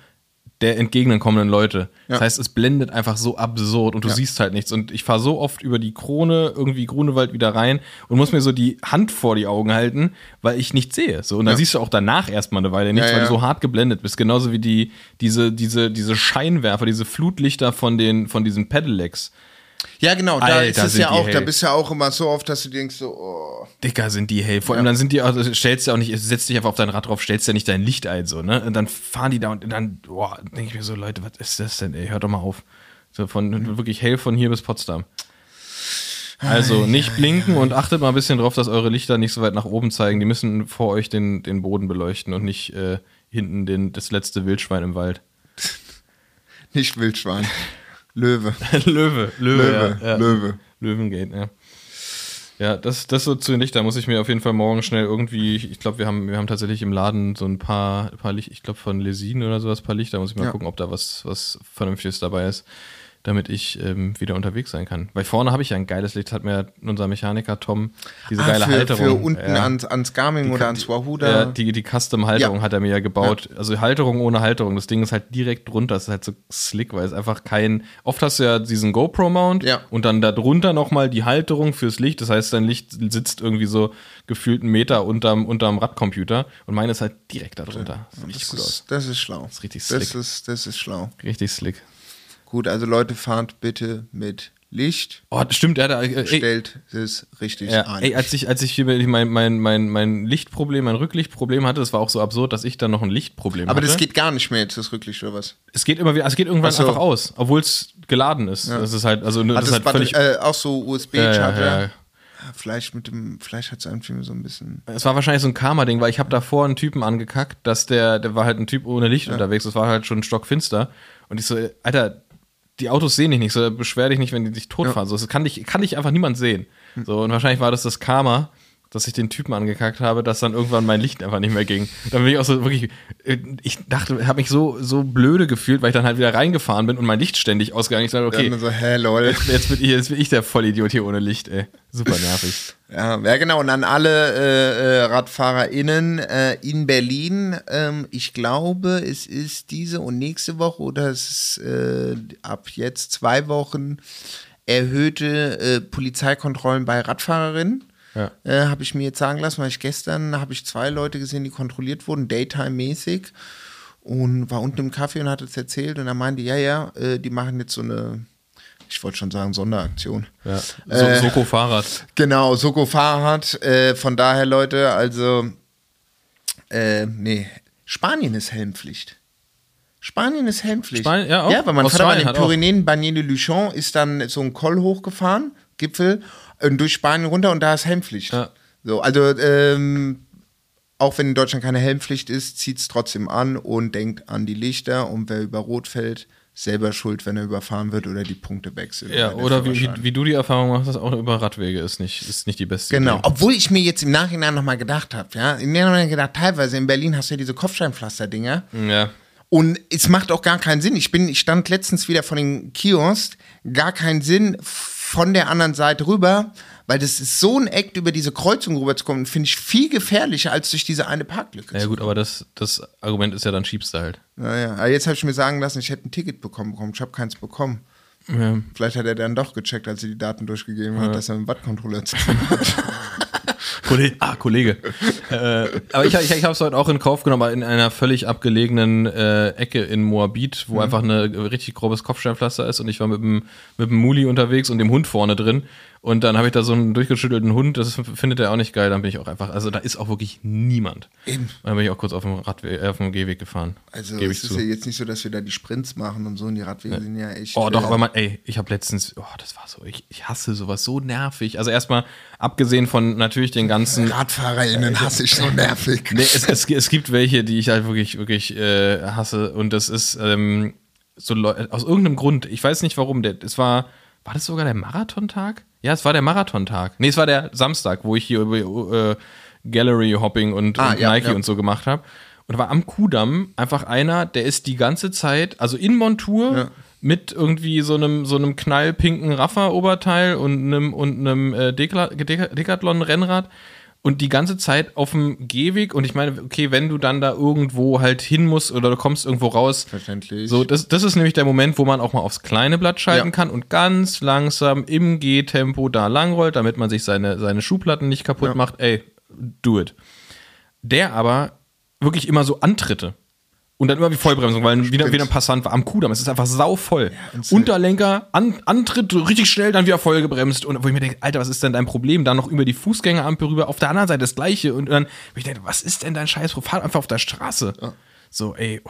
der entgegenkommenden Leute. Das Ja. heißt, es blendet einfach so absurd und du Ja. siehst halt nichts. Und ich fahre so oft über die Krone, irgendwie Grunewald wieder rein und muss mir so die Hand vor die Augen halten, weil ich nichts sehe. So, und dann Ja. siehst du auch danach erstmal eine Weile nichts, weil du so hart geblendet bist. Genauso wie die, diese, diese, diese Scheinwerfer, diese Flutlichter von den, von diesen Pedelecs. Ja, genau, da Alter, ist es ja auch, da hell. bist du ja auch immer so oft, dass du denkst so, oh. Dicker sind die hell. Vor allem dann sind die, also stellst du auch nicht, setzt dich einfach auf dein Rad drauf, stellst ja nicht dein Licht ein, so, ne? Und dann fahren die da und dann, boah, denke ich mir so, Leute, was ist das denn, ey? Hört doch mal auf. So von wirklich hell von hier bis Potsdam. Also nicht blinken und achtet mal ein bisschen drauf, dass eure Lichter nicht so weit nach oben zeigen. Die müssen vor euch den, den Boden beleuchten und nicht äh, hinten den, das letzte Wildschwein im Wald. Nicht Wildschwein. Löwe. Löwe, Löwe, Löwe, ja, ja. Löwe. Löwengate, ja. Ja, das, das so zu den Lichtern muss ich mir auf jeden Fall morgen schnell irgendwie, ich glaube, wir haben, wir haben tatsächlich im Laden so ein paar, paar Lichter, ich glaube von Lesin oder sowas, paar Lichter, muss ich mal Ja. gucken, ob da was, was Vernünftiges dabei ist, damit ich ähm, wieder unterwegs sein kann. Weil vorne habe ich ja ein geiles Licht, hat mir unser Mechaniker Tom diese Ah, geile für, Halterung. für unten ja. ans, ans Garmin oder ans Wahoo da. Ja, die, die Custom-Halterung Ja. hat er mir ja gebaut. Also Halterung ohne Halterung. Das Ding ist halt direkt drunter. Das ist halt so slick, weil es einfach kein. Oft hast du ja diesen GoPro-Mount Ja. und dann darunter nochmal die Halterung fürs Licht. Das heißt, dein Licht sitzt irgendwie so gefühlt einen Meter unterm, unterm Radcomputer und meine ist halt direkt darunter. Sieht richtig das, gut aus. ist, das ist schlau. Das ist richtig Das slick. ist, das ist schlau. Richtig slick. Gut, also Leute, fahrt bitte mit Licht. Oh, stimmt, er hat, äh, ey, Stellt es richtig Ja, ein. ey, als ich, als ich hier mein, mein, mein, mein Lichtproblem, mein Rücklichtproblem hatte, das war auch so absurd, dass ich dann noch ein Lichtproblem Aber hatte. das geht gar nicht mehr jetzt, das Rücklicht oder was? Es geht immer wieder, es geht irgendwann so. einfach aus, obwohl es geladen ist. Das ist halt, also ne, Hat das ist halt völlig. Äh, auch so USB-Charger? Ja, ja, ja. Vielleicht mit dem, vielleicht hat es irgendwie so ein bisschen. Es war wahrscheinlich so ein Karma-Ding, weil ich habe davor einen Typen angekackt, dass der, der war halt ein Typ ohne Licht unterwegs, das war halt schon stockfinster. Und ich so, äh, Alter, die Autos sehen dich nicht, so beschwer dich nicht, wenn die dich totfahren. So, das kann dich, kann dich einfach niemand sehen. So, und wahrscheinlich war das das Karma, dass ich den Typen angekackt habe, dass dann irgendwann mein Licht einfach nicht mehr ging. Dann bin ich auch so wirklich, äh, ich dachte, habe mich so, so blöde gefühlt, weil ich dann halt wieder reingefahren bin und mein Licht ständig ausgegangen. Ich dachte, okay, Dann so, hä, lol. jetzt bin, ich, jetzt bin ich der Vollidiot hier ohne Licht, ey. Super nervig. Ja, ja, genau. Und an alle äh, äh, RadfahrerInnen äh, in Berlin, ähm, ich glaube, es ist diese und nächste Woche oder es ist äh, ab jetzt zwei Wochen erhöhte äh, Polizeikontrollen bei Radfahrerinnen. Ja. Äh, habe ich mir jetzt sagen lassen, weil ich gestern habe ich zwei Leute gesehen, die kontrolliert wurden, Daytime-mäßig. Und war unten im Café und hat es erzählt und er meinte, ja, ja, äh, die machen jetzt so eine, ich wollte schon sagen, Sonderaktion. Ja. So, Äh, Soko Fahrrad. Genau, Soko Fahrrad. Äh, von daher, Leute, also, äh, nee, Spanien ist Helmpflicht. Spanien ist Helmpflicht. Spanien, ja, auch. Ja, weil mein Vater war Australien in den. Pyrenäen, Bagné de Luchon, ist dann so ein Koll hochgefahren, Gipfel, und durch Spanien runter und da ist Helmpflicht. Ja. So, also, ähm, auch wenn in Deutschland keine Helmpflicht ist, zieht es trotzdem an und denkt an die Lichter und wer über Rot fällt, selber schuld, wenn er überfahren wird oder die Punkte wechselt. Ja, der oder wie, wie, du die Erfahrung machst, dass auch über Radwege ist nicht, ist nicht die beste Genau, Idee. obwohl ich mir jetzt im Nachhinein nochmal gedacht habe, ja, im Nachhinein gedacht, teilweise in Berlin hast du ja diese Kopfsteinpflaster-Dinger Ja. und es macht auch gar keinen Sinn. Ich bin, ich stand letztens wieder von den Kiosk, gar keinen Sinn von der anderen Seite rüber, weil das ist so ein Act, über diese Kreuzung rüberzukommen, finde ich viel gefährlicher als durch diese eine Parklücke. Ja gut, aber das, das Argument ist ja dann schiebst du halt. Naja, aber jetzt habe ich mir sagen lassen, ich hätte ein Ticket bekommen, bekommen. ich habe keins bekommen. Ja. Vielleicht hat er dann doch gecheckt, als er die Daten durchgegeben hat, dass er einen Wattcontroller zu tun hat. Kollege. Ah, Kollege. äh, aber ich, ich, ich habe es heute auch in Kauf genommen, aber in einer völlig abgelegenen äh, Ecke in Moabit, wo einfach eine richtig grobes Kopfsteinpflaster ist und ich war mit dem, mit dem Muli unterwegs und dem Hund vorne drin und dann habe ich da so einen durchgeschüttelten Hund, das findet er auch nicht geil, dann bin ich auch einfach, also da ist auch wirklich niemand. Eben. Dann bin ich auch kurz auf dem Radweg, äh, auf dem Gehweg gefahren. Also Gebe es ist zu. ja jetzt nicht so, dass wir da die Sprints machen und so und die Radwege sind ja echt. Oh, doch, äh, aber man, ey, ich habe letztens, oh, das war so, ich, ich hasse sowas so nervig. Also erstmal, abgesehen von natürlich den ganzen. RadfahrerInnen hasse ich so nervig. Nee, es, es, es gibt welche, die ich halt wirklich, wirklich äh, hasse. Und das ist ähm, so Leu- aus irgendeinem Grund, ich weiß nicht warum, der, es war, war das sogar der Marathontag? Ja, es war der Marathontag. Nee, es war der Samstag, wo ich hier über äh, Gallery Hopping und, Ah, und ja, Nike ja. und so gemacht habe. Und da war am Kudamm einfach einer, der ist die ganze Zeit, also in Montur, Ja. mit irgendwie so einem, so einem knallpinken Raffa-Oberteil und einem, und einem äh, Decathlon-Rennrad und die ganze Zeit auf dem Gehweg. Und ich meine, okay, wenn du dann da irgendwo halt hin musst oder du kommst irgendwo raus, Verständlich. so, das, das ist nämlich der Moment, wo man auch mal aufs kleine Blatt schalten Ja. kann und ganz langsam im Gehtempo da langrollt, damit man sich seine, seine Schuhplatten nicht kaputt Ja. macht. Ey, do it. Der aber wirklich immer so Antritte. Und dann immer wie Vollbremsung, weil wieder, wieder ein Passant war am Kudamm. Es ist einfach sauvoll. und- Unterlenker, an, Antritt, richtig schnell, dann wieder voll gebremst. Und wo ich mir denke, Alter, was ist denn dein Problem? Dann noch über die Fußgängerampel rüber, auf der anderen Seite das Gleiche. Und dann, wo ich denke, was ist denn dein Scheiß? Fahr einfach auf der Straße. So, ey, oh.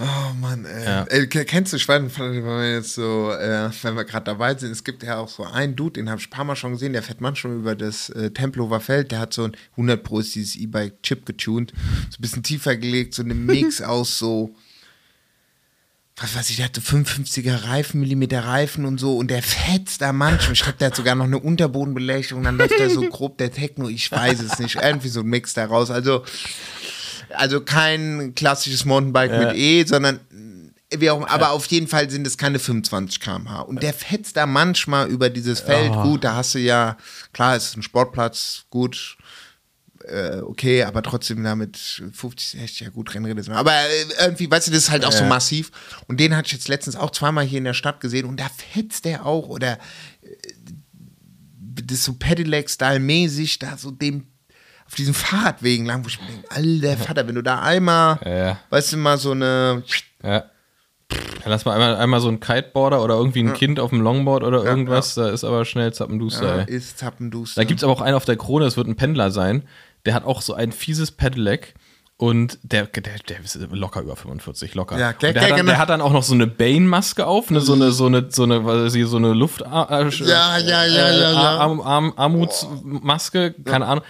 Oh Mann, ey. Ja. ey ke- kennst du Schweidenfalle, wenn wir jetzt so, äh, wenn wir gerade dabei sind, es gibt ja auch so einen Dude, den habe ich ein paar Mal schon gesehen, der fährt manchmal über das äh, Tempelhofer Feld, der hat so ein 100 Pro ist dieses E-Bike Chip getuned, so ein bisschen tiefer gelegt, so eine Mix aus so, was weiß ich, der hatte 55er Reifen, Millimeter Reifen und so und der fetzt da manchmal, ich glaube, der hat sogar noch eine Unterbodenbeleuchtung, dann läuft da so grob der Techno, ich weiß es nicht, irgendwie so ein Mix daraus, also also kein klassisches Mountainbike mit E, sondern äh, wie auch, aber auf jeden Fall sind es keine 25 km/h. Und der fetzt da manchmal über dieses Feld. Gut, da hast du ja, klar, es ist ein Sportplatz, gut, äh, okay, aber trotzdem damit 50, 60, ja gut, Rennräder sind. Aber äh, irgendwie, weißt du, das ist halt auch so massiv. Und den hatte ich jetzt letztens auch zweimal hier in der Stadt gesehen und da fetzt der auch oder äh, das so Pedelec-Style-mäßig, da so dem auf diesen Fahrradwegen lang, wo ich mir denke, alter Vater, wenn du da einmal, Ja. weißt du, mal so eine, Ja. Dann lass mal einmal, einmal so ein Kiteboarder oder irgendwie ein Kind auf dem Longboard oder irgendwas, da ist aber schnell Zappenduster. ja, ist Zappenduster. Da gibt es aber auch einen auf der Krone, das wird ein Pendler sein, der hat auch so ein fieses Pedelec und der, der, der ist locker über 45, locker. Ja, klar, der, klar, hat dann, genau. der hat dann auch noch so eine Bane-Maske auf, ne, so eine, so eine, so eine, was hier, so eine Luft, äh, Ja, ja, ja, ja, ja. Arm, Arm, Armutsmaske, keine Ahnung.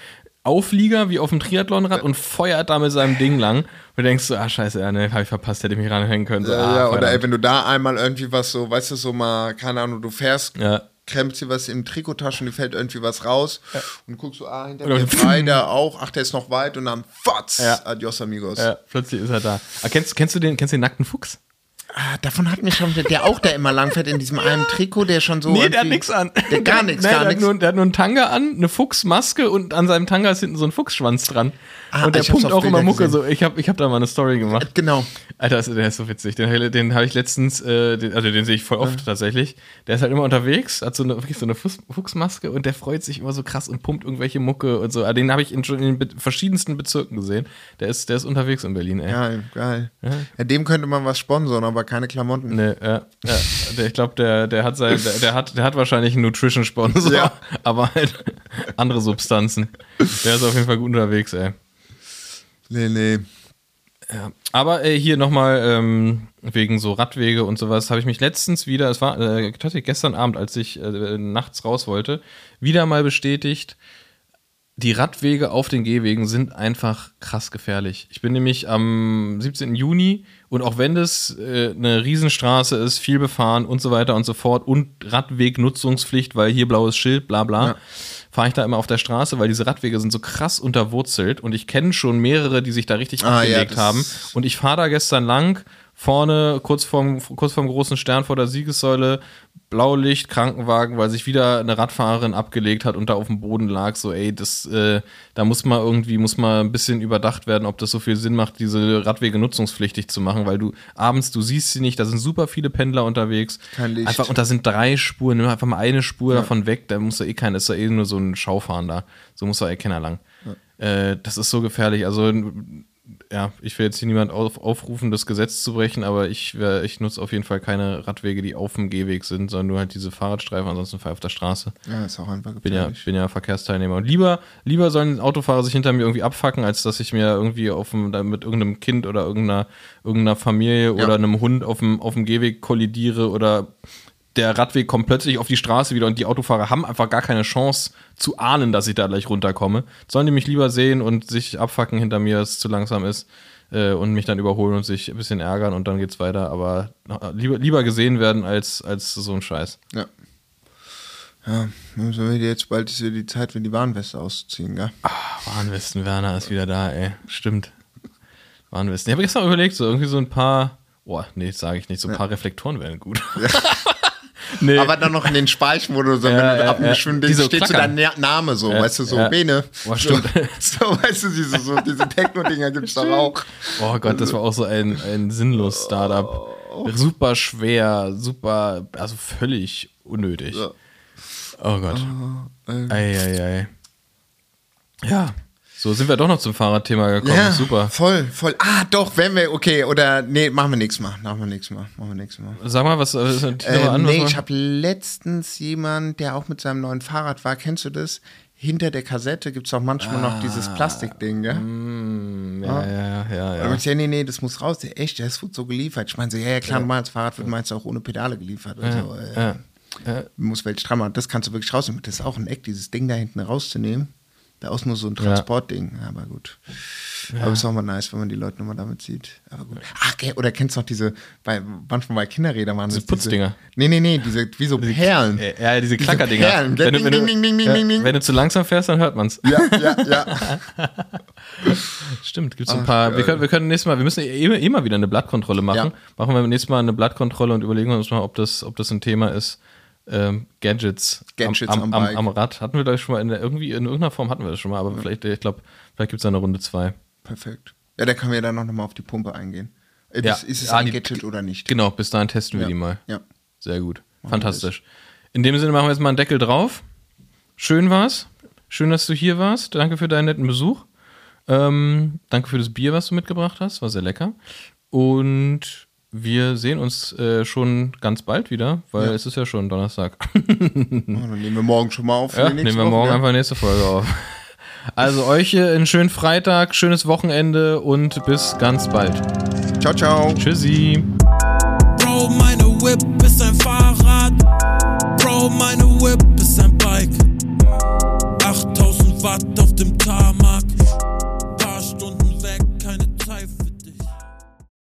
Auflieger wie auf dem Triathlonrad und feuert da mit seinem Ding lang. Und du denkst so, ah, scheiße, ja, ne, hab ich verpasst, hätte ich mich ranhängen können. So, ja, ah, ja, oder ey, wenn du da einmal irgendwie was so, weißt du, so mal, keine Ahnung, du fährst, Ja. krempst dir was in die Trikottasche und dir fällt irgendwie was raus und guckst so, ah, hinter mir frei, der auch, ach, der ist noch weit und dann, fatz, Ja. adios amigos. Ja, plötzlich ist er da. Ah, kennst, kennst, du den, kennst du den nackten Fuchs? Ah, davon hat mich schon, der auch da immer langfährt in diesem einen Trikot, der schon so. Nee, der hat nichts an. Der gar nichts, Nee, gar nichts. Der hat nur einen Tanga an, eine Fuchsmaske und an seinem Tanga ist hinten so ein Fuchsschwanz dran. Ah, und der pumpt auch immer Mucke. gesehen. So. Ich habe ich hab da mal eine Story gemacht. Genau. Alter, der ist so witzig. Den, den habe ich letztens, äh, den, also den sehe ich voll oft tatsächlich. Der ist halt immer unterwegs, hat so eine, wirklich so eine Fuchs, Fuchsmaske und der freut sich immer so krass und pumpt irgendwelche Mucke und so. Ah, Den habe ich in, schon in den verschiedensten Bezirken gesehen. Der ist, der ist unterwegs in Berlin, ey. Geil, geil. Ja. dem könnte man was sponsern, aber keine Klamotten. Nee, ja, ja. Der, ich glaube, der, der hat sein, der, der hat, der hat wahrscheinlich einen Nutrition-Sponsor, Ja. aber halt andere Substanzen. Der ist auf jeden Fall gut unterwegs, ey. Nee, nee. Ja. Aber äh, hier nochmal ähm, wegen so Radwege und sowas habe ich mich letztens wieder, es war äh, tatsächlich gestern Abend, als ich äh, nachts raus wollte, wieder mal bestätigt, die Radwege auf den Gehwegen sind einfach krass gefährlich. Ich bin nämlich am 17. Juni und auch wenn das äh, eine Riesenstraße ist, viel befahren und so weiter und so fort und Radwegnutzungspflicht, weil hier blaues Schild, bla bla, Ja. Fahre ich da immer auf der Straße, weil diese Radwege sind so krass unterwurzelt und ich kenne schon mehrere, die sich da richtig Ah, ja, abgelegt das- haben. Und ich fahre da gestern lang vorne, kurz vorm, kurz vorm großen Stern vor der Siegessäule, Blaulicht, Krankenwagen, weil sich wieder eine Radfahrerin abgelegt hat und da auf dem Boden lag. So, ey, das, äh, da muss mal irgendwie, muss mal ein bisschen überdacht werden, ob das so viel Sinn macht, diese Radwege nutzungspflichtig zu machen, weil du abends, du siehst sie nicht, da sind super viele Pendler unterwegs. Kein Licht. Einfach, und da sind drei Spuren, nimm einfach mal eine Spur davon weg, da muss da eh keiner, ist da eh nur so ein Schaufahren da. So muss da eh keiner lang. Äh, das ist so gefährlich. Also, ja, ich will jetzt hier niemand auf, aufrufen, das Gesetz zu brechen, aber ich, ich nutze auf jeden Fall keine Radwege, die auf dem Gehweg sind, sondern nur halt diese Fahrradstreifen, ansonsten fahre ich auf der Straße. Ja, ist auch einfach Bin ja, bin ja Verkehrsteilnehmer. Und lieber, lieber sollen Autofahrer sich hinter mir irgendwie abfacken, als dass ich mir irgendwie auf dem, mit irgendeinem Kind oder irgendeiner, irgendeiner Familie Ja. oder einem Hund auf dem, auf dem Gehweg kollidiere oder der Radweg kommt plötzlich auf die Straße wieder und die Autofahrer haben einfach gar keine Chance zu ahnen, dass ich da gleich runterkomme. Sollen die mich lieber sehen und sich abfacken hinter mir, dass es zu langsam ist äh, und mich dann überholen und sich ein bisschen ärgern und dann geht's weiter. Aber äh, lieber, lieber gesehen werden als, als so ein Scheiß. Ja. Ja, müssen wir jetzt bald ist ja die Zeit, wenn die Warnweste ausziehen, gell? Warnwesten Werner ist wieder da, ey. Stimmt. Warnwesten. Ich habe gestern überlegt, so irgendwie so ein paar. Boah, nee, sage ich nicht. So ein paar Reflektoren wären gut. nee. Aber dann noch in den du so, Ja, wenn du ja, ab einem ja. bestimmten Die Ding so steht so dein Na- Name so, weißt du, so ja. Bene. Boah, stimmt. So, so weißt du, diese, so, diese Techno-Dinger gibt's doch auch. oh Gott, das war auch so ein, ein sinnlos Startup. Super schwer, super, also völlig unnötig. Oh Gott. äh. Eieiei. Ja. So sind wir doch noch zum Fahrradthema gekommen. Ja, Super. voll, voll. Ah, doch, wenn wir, okay, oder, nee, machen wir nächstes Mal, machen wir nächstes Mal, machen wir nächstes Mal. Sag mal, was äh, ist denn Äh, an, nee, ich habe letztens jemand, der auch mit seinem neuen Fahrrad war, kennst du das? Hinter der Kassette gibt's auch manchmal noch dieses Ah. Plastikding, gell? Hm, ja, ja, ja, ja. Und ich ja, nee, nee, das muss raus. Der, echt, das wird so geliefert. Ich meine so, ja, ja, klar, normal, das Fahrrad wird meist auch ohne Pedale geliefert. Also, äh, ja. Ja. muss welch machen. Das kannst du wirklich rausnehmen. Das ist auch ein Eck, dieses Ding da hinten rauszunehmen. Da ist nur so ein Transportding. Aber gut. Aber ist auch mal nice, wenn man die Leute nochmal damit sieht. Aber gut. Ach, oder kennst du noch diese, bei, manchmal bei Kinderrädern waren Diese das Putzdinger. nee, nee, nee, diese, wie so Perlen. Äh, Ja, diese Diese Klackerdinger. Perlen? Wenn, du- wenn, du- ja, wenn zu langsam fährst, dann hört man's. Ja, ja, ja. Stimmt, gibt's ein Ach, paar. geil. Wir können, wir können nächstes Mal, wir müssen eh, eh mal wieder eine Blattkontrolle machen. Ja. Machen wir nächstes Mal eine Blattkontrolle und überlegen uns mal, ob das, ob das ein Thema ist. Ähm, Gadgets, Gadgets am, am am, am Rad. Hatten wir da schon mal in der, irgendwie in irgendeiner Form hatten wir das schon mal, aber vielleicht, ich glaube, vielleicht gibt's da eine Runde zwei. Perfekt. Ja, da können wir dann noch mal auf die Pumpe eingehen. Äh, Ja. Ist, ist es ein Gadget oder nicht? Genau, bis dahin testen wir Ja. die mal. Ja. Sehr gut. Fantastisch. In dem Sinne machen wir jetzt mal einen Deckel drauf. Schön war's. Schön, dass du hier warst. Danke für deinen netten Besuch. Ähm, danke für das Bier, was du mitgebracht hast. War sehr lecker. Und wir sehen uns äh, schon ganz bald wieder, weil es ist ja schon Donnerstag. Oh, dann nehmen wir morgen schon mal auf. für ja, die nächste nehmen wir Woche, morgen ja. einfach nächste Folge auf. Also euch einen schönen Freitag, schönes Wochenende und bis ganz bald. Ciao, ciao. Tschüssi. Bro, meine Whip ist ein Fahrrad. Bro, meine Whip ist ein Bike. 8000 Watt